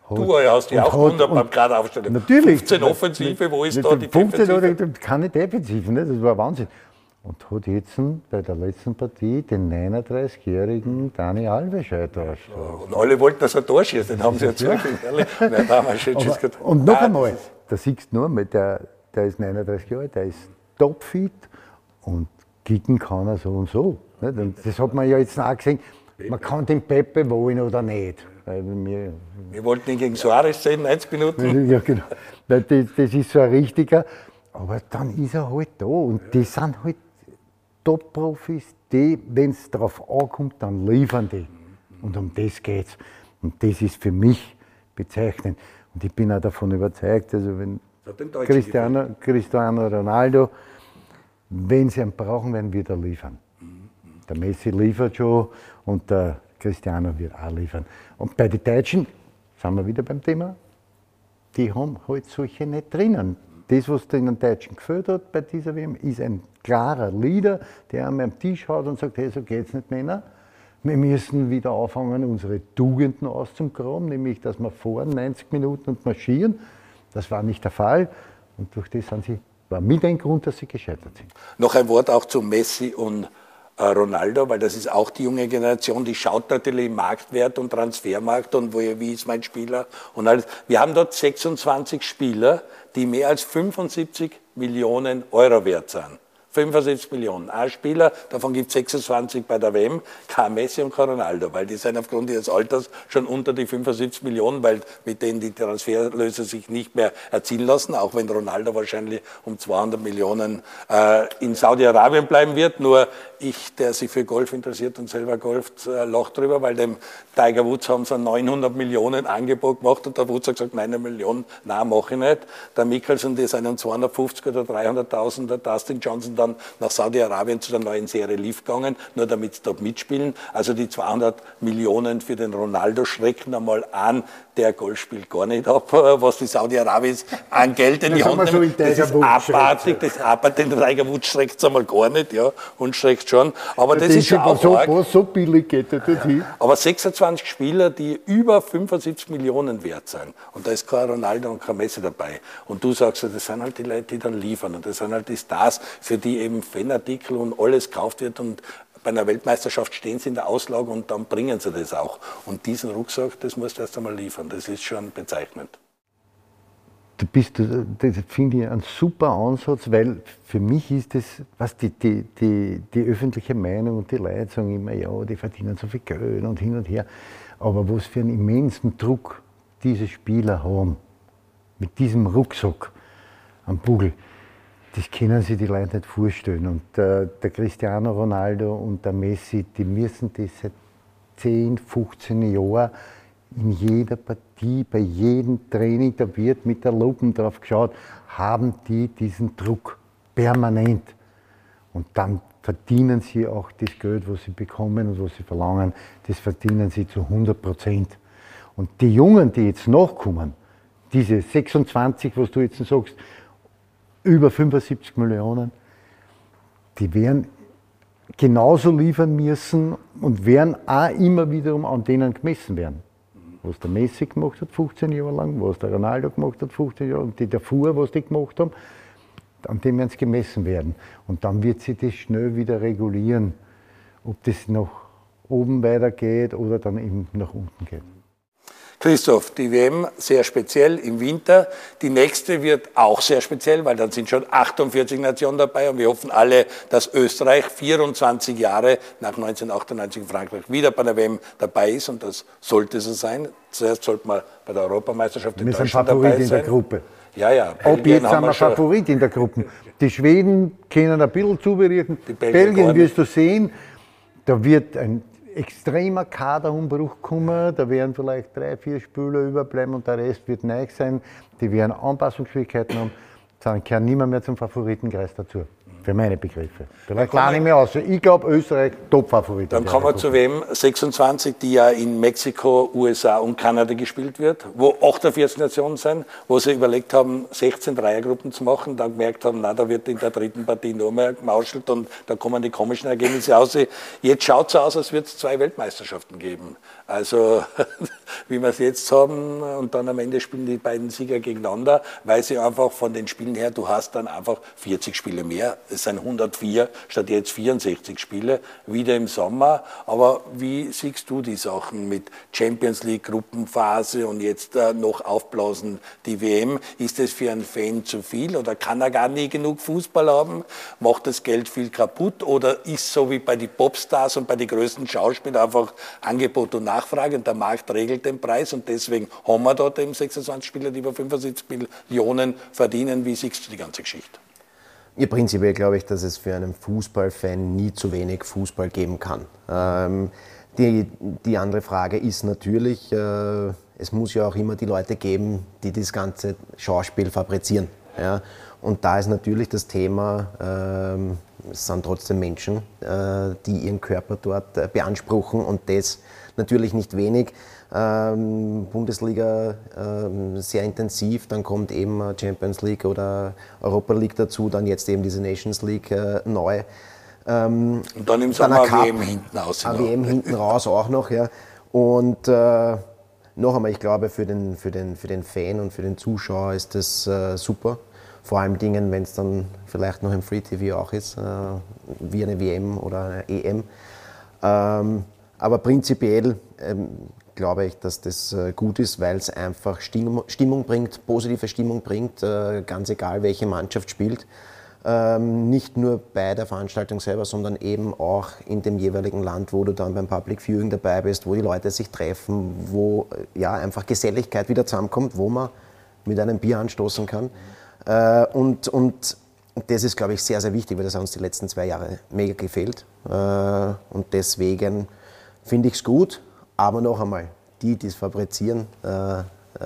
Speaker 2: Du hast dich auch gewundert beim Kader aufstellen.
Speaker 3: Natürlich.
Speaker 2: 15 Offensive, wo ist da die 15 Defensive?
Speaker 3: Oder keine Defensive, ne? das war Wahnsinn. Und hat jetzt bei der letzten Partie den 39-jährigen Dani Alves
Speaker 2: eintauscht. Und alle wollten, dass er da schießt, den haben sie wirklich, ehrlich. Nein, da haben wir
Speaker 3: schön Und noch einmal, da siehst du nur, der, der ist 39 Jahre alt, der ist topfit und kicken kann er so und so. Das hat man ja jetzt auch gesehen. Man kann den Pepe wollen oder nicht.
Speaker 2: Wir, wir wollten ihn gegen Suarez sehen, 90 Minuten.
Speaker 3: Ja, genau. Das, das ist so ein richtiger. Aber dann ist er halt da. Und die sind halt Top-Profis, die, wenn es darauf ankommt, dann liefern die. Und um das geht's. Und das ist für mich bezeichnend. Und ich bin auch davon überzeugt, also wenn Cristiano, Cristiano Ronaldo, wenn sie ihn brauchen, werden wir da liefern. Der Messi liefert schon und der Cristiano wird auch liefern. Und bei den Deutschen sind wir wieder beim Thema, die haben halt solche nicht drinnen. Das, was den Deutschen gefällt hat bei dieser WM, ist ein klarer Leader, der an am Tisch haut und sagt, hey, so geht's nicht, Männer. Wir müssen wieder anfangen, unsere Tugenden auszugraben, nämlich, dass wir fahren 90 Minuten und marschieren. Das war nicht der Fall und durch das sind sie, war mit ein Grund, dass sie gescheitert sind.
Speaker 2: Noch ein Wort auch zu Messi und Ronaldo, weil das ist auch die junge Generation, die schaut natürlich Marktwert und Transfermarkt und wo, wie ist mein Spieler und alles. Wir haben dort 26 Spieler, die mehr als 75 Millionen Euro wert sind. 75 Millionen. Ein Spieler, davon gibt es 26 bei der WM, kein Messi und kein Ronaldo, weil die sind aufgrund ihres Alters schon unter die 75 Millionen, weil mit denen die Transferlöse sich nicht mehr erzielen lassen, auch wenn Ronaldo wahrscheinlich um 200 Millionen äh, in Saudi-Arabien bleiben wird. Nur ich, der sich für Golf interessiert und selber golft, äh, lacht drüber, weil dem Tiger Woods haben sie 900 Millionen Angebot gemacht und der Woods hat gesagt, nein, eine Million, nein, mache ich nicht. Der Mickelson, die seinen 250 oder 300.000, der Dustin Johnson dann nach Saudi-Arabien zu der neuen Serie Leaf gegangen, nur damit sie dort mitspielen. Also die 200 Millionen für den Ronaldo schrecken einmal an, der Golf spielt gar nicht ab, was die Saudi-Arabis an Geld in die Hand nehmen. So das ist abartig, das abartig, den Tiger Woods schreckt es einmal gar nicht, ja, und schreckt schon. Aber das, das ist schon auch
Speaker 3: so, was so billig geht er
Speaker 2: dorthin. Aber 26 Spieler, die über 75 Millionen wert sind. Und da ist kein Ronaldo und kein Messi dabei. Und du sagst, das sind halt die Leute, die dann liefern. Und das sind halt die Stars, für die eben Fanartikel und alles gekauft wird und bei einer Weltmeisterschaft stehen sie in der Auslage und dann bringen sie das auch. Und diesen Rucksack, das musst du erst einmal liefern. Das ist schon bezeichnend.
Speaker 3: Du bist, das finde ich ein super Ansatz, weil für mich ist das, was die, die, die, die öffentliche Meinung und die Leute sagen immer, ja, die verdienen so viel Geld und hin und her. Aber was für einen immensen Druck diese Spieler haben, mit diesem Rucksack am Bugel, das können sich die Leute nicht vorstellen. Und äh, der Cristiano Ronaldo und der Messi, die müssen das seit 10, 15 Jahren in jeder Partie, bei jedem Training, da wird mit der Lupe drauf geschaut, haben die diesen Druck permanent. Und dann verdienen sie auch das Geld, was sie bekommen und was sie verlangen, das verdienen sie zu 100 Prozent. Und die Jungen, die jetzt nachkommen, diese 26, was du jetzt sagst, über 75 Millionen, die werden genauso liefern müssen und werden auch immer wiederum an denen gemessen werden was der Messi gemacht hat, 15 Jahre lang, was der Ronaldo gemacht hat, 15 Jahre, und die davor, was die gemacht haben, an dem werden sie gemessen werden. Und dann wird sich das schnell wieder regulieren, ob das nach oben weitergeht oder dann eben nach unten geht.
Speaker 2: Christoph, die WM sehr speziell im Winter. Die nächste wird auch sehr speziell, weil dann sind schon 48 Nationen dabei und wir hoffen alle, dass Österreich 24 Jahre nach 1998 in Frankreich wieder bei der WM dabei ist und das sollte so sein. Zuerst sollte man bei der Europameisterschaft in wir Deutschland dabei sein. in
Speaker 3: der Gruppe.
Speaker 2: Ja, ja.
Speaker 3: Ob jetzt sind wir Favorit in der Gruppe. Die Schweden können ein bisschen zuberichten. Belgien, Belgien wirst du sehen, da wird ein extremer Kaderumbruch kommen. Da werden vielleicht drei, vier Spieler überbleiben und der Rest wird neu sein. Die werden Anpassungsschwierigkeiten haben. Dann kehren niemand mehr zum Favoritenkreis dazu für meine Begriffe. Vielleicht lerne ich mir aus. Ich glaube, Österreich Top-Favorit.
Speaker 2: Dann kommen wir zu WM 26, die ja in Mexiko, USA und Kanada gespielt wird, wo 48 Nationen sind, wo sie überlegt haben, 16 Dreiergruppen zu machen, dann gemerkt haben, na, da wird in der dritten Partie nur mehr gemauschelt und da kommen die komischen Ergebnisse aus. Jetzt schaut es aus, als würde es zwei Weltmeisterschaften geben. Also, wie wir es jetzt haben, und dann am Ende spielen die beiden Sieger gegeneinander, weil sie einfach von den Spielen her, du hast dann einfach 40 Spiele mehr. Es sind 104 statt jetzt 64 Spiele, wieder im Sommer. Aber wie siehst du die Sachen mit Champions League Gruppenphase und jetzt äh, noch aufblasen die WM? Ist das für einen Fan zu viel oder kann er gar nie genug Fußball haben? Macht das Geld viel kaputt oder ist so wie bei den Popstars und bei den größten Schauspielern einfach Angebot und Nachfrage? Nachfrage und der Markt regelt den Preis und deswegen haben wir dort eben 26 Spieler, die über 75 Millionen verdienen. Wie siehst du die ganze Geschichte?
Speaker 4: Ja, prinzipiell glaube ich, dass es für einen Fußballfan nie zu wenig Fußball geben kann. Ähm, die, die andere Frage ist natürlich, äh, es muss ja auch immer die Leute geben, die das ganze Schauspiel fabrizieren. Ja? Und da ist natürlich das Thema, ähm, es sind trotzdem Menschen, äh, die ihren Körper dort äh, beanspruchen und das natürlich nicht wenig. Ähm, Bundesliga ähm, sehr intensiv, dann kommt eben Champions League oder Europa League dazu, dann jetzt eben diese Nations League äh, neu.
Speaker 2: Ähm, und dann im Sommer dann AWM hinten
Speaker 4: raus. AWM hinten raus auch noch, ja. Und äh, noch einmal, ich glaube, für den, für, den, für den Fan und für den Zuschauer ist das äh, super. Vor allem Dingen, wenn es dann vielleicht noch im Free TV auch ist, äh, wie eine WM oder eine EM. Ähm, aber prinzipiell ähm, glaube ich, dass das äh, gut ist, weil es einfach Stimmung, Stimmung, bringt, positive Stimmung bringt, äh, ganz egal welche Mannschaft spielt. Ähm, nicht nur bei der Veranstaltung selber, sondern eben auch in dem jeweiligen Land, wo du dann beim Public Viewing dabei bist, wo die Leute sich treffen, wo äh, ja einfach Geselligkeit wieder zusammenkommt, wo man mit einem Bier anstoßen kann. Äh, und, und das ist, glaube ich, sehr, sehr wichtig, weil das hat uns die letzten zwei Jahre mega gefehlt. Äh, und deswegen finde ich es gut, aber noch einmal, die, die es fabrizieren, äh, äh,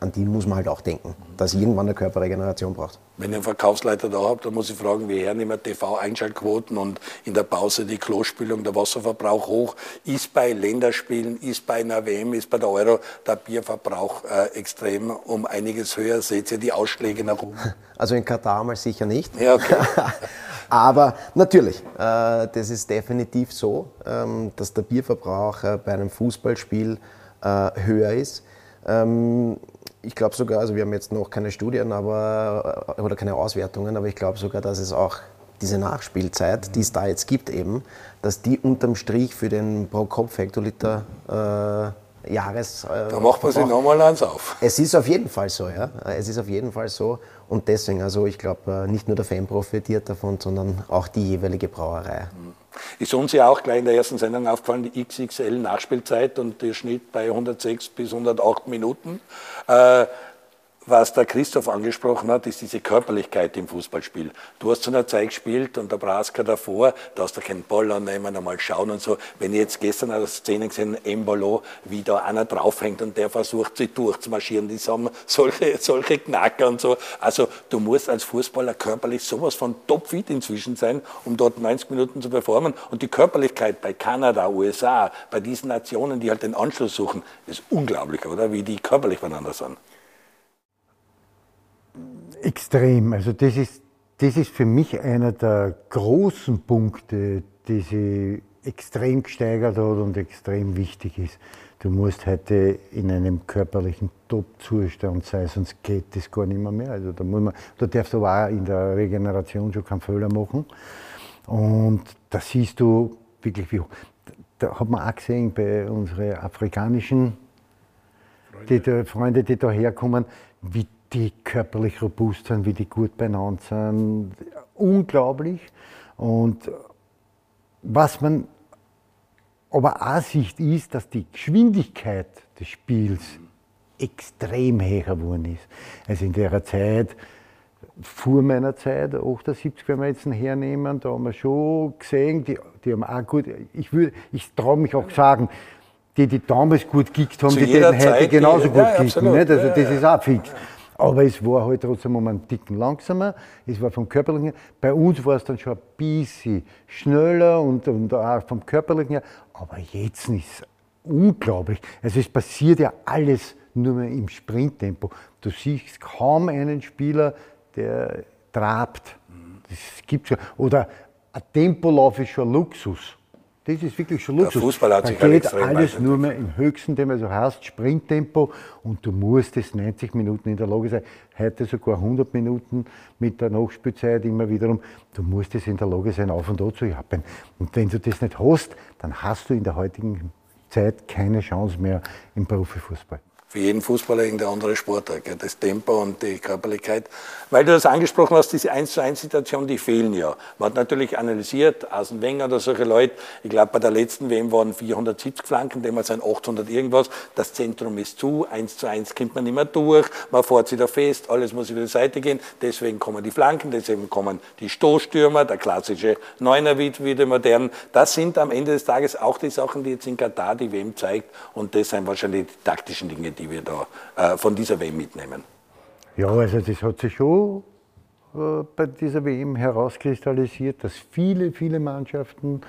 Speaker 4: an die muss man halt auch denken, dass irgendwann eine Körperregeneration braucht.
Speaker 2: Wenn ihr einen Verkaufsleiter da habt, dann muss ich fragen, wie hernehmen TV-Einschaltquoten und in der Pause die Klospülung, der Wasserverbrauch hoch? Ist bei Länderspielen, ist bei einer WM, ist bei der Euro der Bierverbrauch äh, extrem um einiges höher? Seht ihr die Ausschläge nach oben?
Speaker 4: Also in Katar mal sicher nicht.
Speaker 2: Ja, okay.
Speaker 4: Aber natürlich, äh, das ist definitiv so, ähm, dass der Bierverbrauch äh, bei einem Fußballspiel äh, höher ist. Ähm, ich glaube sogar, also wir haben jetzt noch keine Studien aber, oder keine Auswertungen, aber ich glaube sogar, dass es auch diese Nachspielzeit, die es da jetzt gibt eben, dass die unterm Strich für den Pro-Kopf-Hektoliter Jahres...
Speaker 2: Äh, da macht man sich nochmal eins auf.
Speaker 4: Es ist auf jeden Fall so, ja. Es ist auf jeden Fall so. Und deswegen, also ich glaube, äh, nicht nur der Fan profitiert davon, sondern auch die jeweilige Brauerei.
Speaker 2: Mhm. Ist uns ja auch gleich in der ersten Sendung aufgefallen, die XXL Nachspielzeit und der Schnitt bei 106 bis 108 Minuten. Äh, was der Christoph angesprochen hat, ist diese Körperlichkeit im Fußballspiel. Du hast zu einer Zeit gespielt und der Braska davor, da hast du keinen Ball annehmen, einmal schauen und so. Wenn ich jetzt gestern eine Szene gesehen Embolo, wie da einer draufhängt und der versucht, sich durchzumarschieren, die haben solche, solche Knacker und so. Also du musst als Fußballer körperlich sowas von topfit inzwischen sein, um dort 90 Minuten zu performen. Und die Körperlichkeit bei Kanada, USA, bei diesen Nationen, die halt den Anschluss suchen, ist unglaublich, oder? Wie die körperlich beieinander sind.
Speaker 3: Extrem. Also das ist, das ist für mich einer der großen Punkte, die sich extrem gesteigert hat und extrem wichtig ist. Du musst heute in einem körperlichen Top-Zustand sein, sonst geht das gar nicht mehr. mehr. Also da, muss man, da darfst du auch in der Regeneration schon keinen Fehler machen. Und da siehst du wirklich, wie da hat man auch gesehen bei unseren afrikanischen Freunde, die, Freunde, die da herkommen, wie die körperlich robust sind, wie die gut beieinander sind. Unglaublich. Und was man aber auch sieht, ist, dass die Geschwindigkeit des Spiels extrem höher geworden ist. Also in der Zeit, vor meiner Zeit, 78, wenn wir jetzt hernehmen, da haben wir schon gesehen, die, die haben auch gut, ich, ich traue mich auch sagen, die, die damals gut gekickt haben, Zu die hätten heute genauso die, gut ja, kicken. Nicht? Also das ist auch fix. Aber es war halt trotzdem um einen Ticken langsamer. Es war vom Körperlichen her. Bei uns war es dann schon ein bisschen schneller und, und auch vom Körperlichen her. Aber jetzt ist es unglaublich. Also es passiert ja alles nur mehr im Sprinttempo. Du siehst kaum einen Spieler, der trabt. Das gibt's schon. Oder ein Tempolauf ist schon Luxus. Das ist wirklich schon Luxus.
Speaker 2: Der Fußball hat sich
Speaker 3: da geht alles nur mehr im höchsten Tempo, also heißt Sprinttempo. Und du musst es 90 Minuten in der Lage sein, heute sogar 100 Minuten mit der Nachspielzeit immer wiederum, du musst es in der Lage sein, auf und an zu jappen. Und wenn du das nicht hast, dann hast du in der heutigen Zeit keine Chance mehr im Profifußball
Speaker 2: für jeden Fußballer irgendeine andere Sportart, das Tempo und die Körperlichkeit. Weil du das angesprochen hast, diese 1 zu 1 Situation, die fehlen ja. Man hat natürlich analysiert, Asen Wenger oder solche Leute, ich glaube bei der letzten WM waren 470 Flanken, damals sind 800 irgendwas, das Zentrum ist zu, 1 zu 1 kommt man nicht mehr durch, man fährt sich da fest, alles muss über die Seite gehen, deswegen kommen die Flanken, deswegen kommen die Stoßstürmer, der klassische Neuner wieder modern. Das sind am Ende des Tages auch die Sachen, die jetzt in Katar die WM zeigt und das sind wahrscheinlich die taktischen Dinge, die wir da äh, von dieser WM mitnehmen?
Speaker 3: Ja, also das hat sich schon äh, bei dieser WM herauskristallisiert, dass viele, viele Mannschaften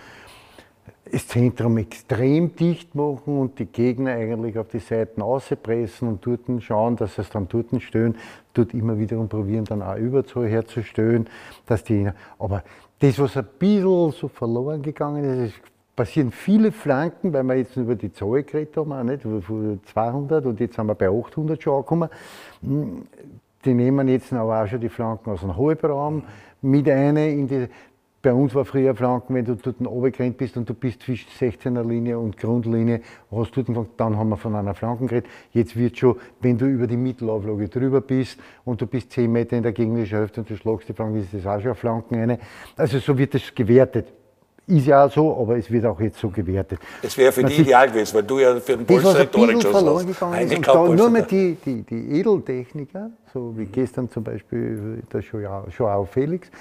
Speaker 3: das Zentrum extrem dicht machen und die Gegner eigentlich auf die Seiten auspressen und dort schauen, dass es dann dort stören, dort immer wiederum probieren, dann auch Überzahl herzustellen. Dass die, aber das, was ein bisschen so verloren gegangen ist, ist passieren viele Flanken, weil wir jetzt über die Zahl geredet haben, auch nicht, von 200 und jetzt sind wir bei 800 schon angekommen. Hm, die nehmen jetzt aber auch schon die Flanken aus dem Halbraum mit eine in die, bei uns war früher Flanken, wenn du dort runtergerannt bist und du bist zwischen 16er Linie und Grundlinie, hast dort dann haben wir von einer Flanken geredet. Jetzt wird schon, wenn du über die Mittelauflage drüber bist und du bist 10 Meter in der gegnerischen Hälfte und du schlagst die Flanken, ist das auch schon eine Flanken eine. Also so wird das gewertet. Ist ja auch so, aber es wird auch jetzt so gewertet.
Speaker 2: Es wäre für dich ideal gewesen, weil du ja für den Bolster Tore geschossen hast.
Speaker 3: Eine und da nur mehr die, die, die Edeltechniker, so wie gestern zum Beispiel der Joao Felix,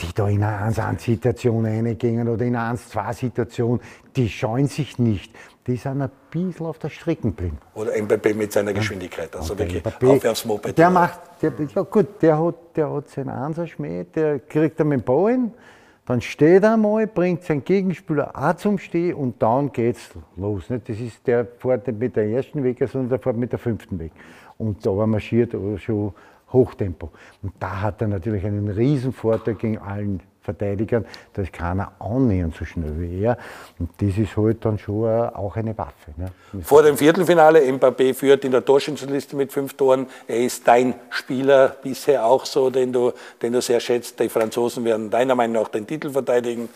Speaker 3: die da in eine 1-1-Situation reingehen oder in eine 1-2-Situation, die scheuen sich nicht. Die sind ein bisschen auf der Strecke geblieben.
Speaker 2: Oder Mbappé mit seiner Geschwindigkeit, also wirklich
Speaker 3: Mbappé, aufwärts Moped. Der macht, der, ja gut, der hat, der hat seinen Einser-Schmäh, der kriegt er mit dem Ball dann steht er mal, bringt seinen Gegenspieler auch zum Stehen und dann geht's los. Das ist der fährt nicht mit der ersten Weg, sondern der fährt mit der fünften Weg. Und da marschiert er schon Hochtempo. Und da hat er natürlich einen riesen Vorteil gegen allen Verteidigern, da ist keiner annähernd so schnell wie er. Und das ist halt dann schon auch eine Waffe. Ne?
Speaker 2: Vor dem Viertelfinale, Mbappé führt in der Torschützenliste mit fünf Toren. Er ist dein Spieler bisher auch so, den du, den du sehr schätzt. Die Franzosen werden deiner Meinung nach den Titel verteidigen.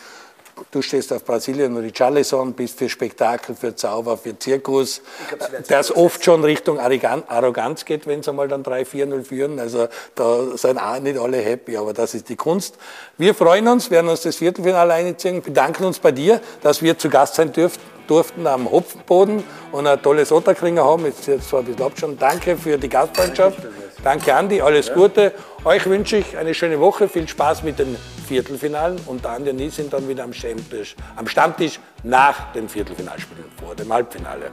Speaker 2: Du stehst auf Brasilien und Richarlison, bist für Spektakel, für Zauber, für Zirkus, das oft schon Richtung Arroganz geht, wenn sie einmal dann 3-4-0 führen. Also da sind auch nicht alle happy, aber das ist die Kunst. Wir freuen uns, werden uns das Viertelfinale einziehen, bedanken uns bei dir, dass wir zu Gast sein dürften durften am Hopfboden und ein tolles Otterkringer haben. Jetzt, jetzt zwar ein bisschen abschauen. Danke für die Gastfreundschaft. Danke, Andi. Alles Gute. Euch wünsche ich eine schöne Woche. Viel Spaß mit den Viertelfinalen. Und Andi und ich sind dann wieder am Stammtisch, am Stammtisch nach den Viertelfinalspielen vor dem Halbfinale.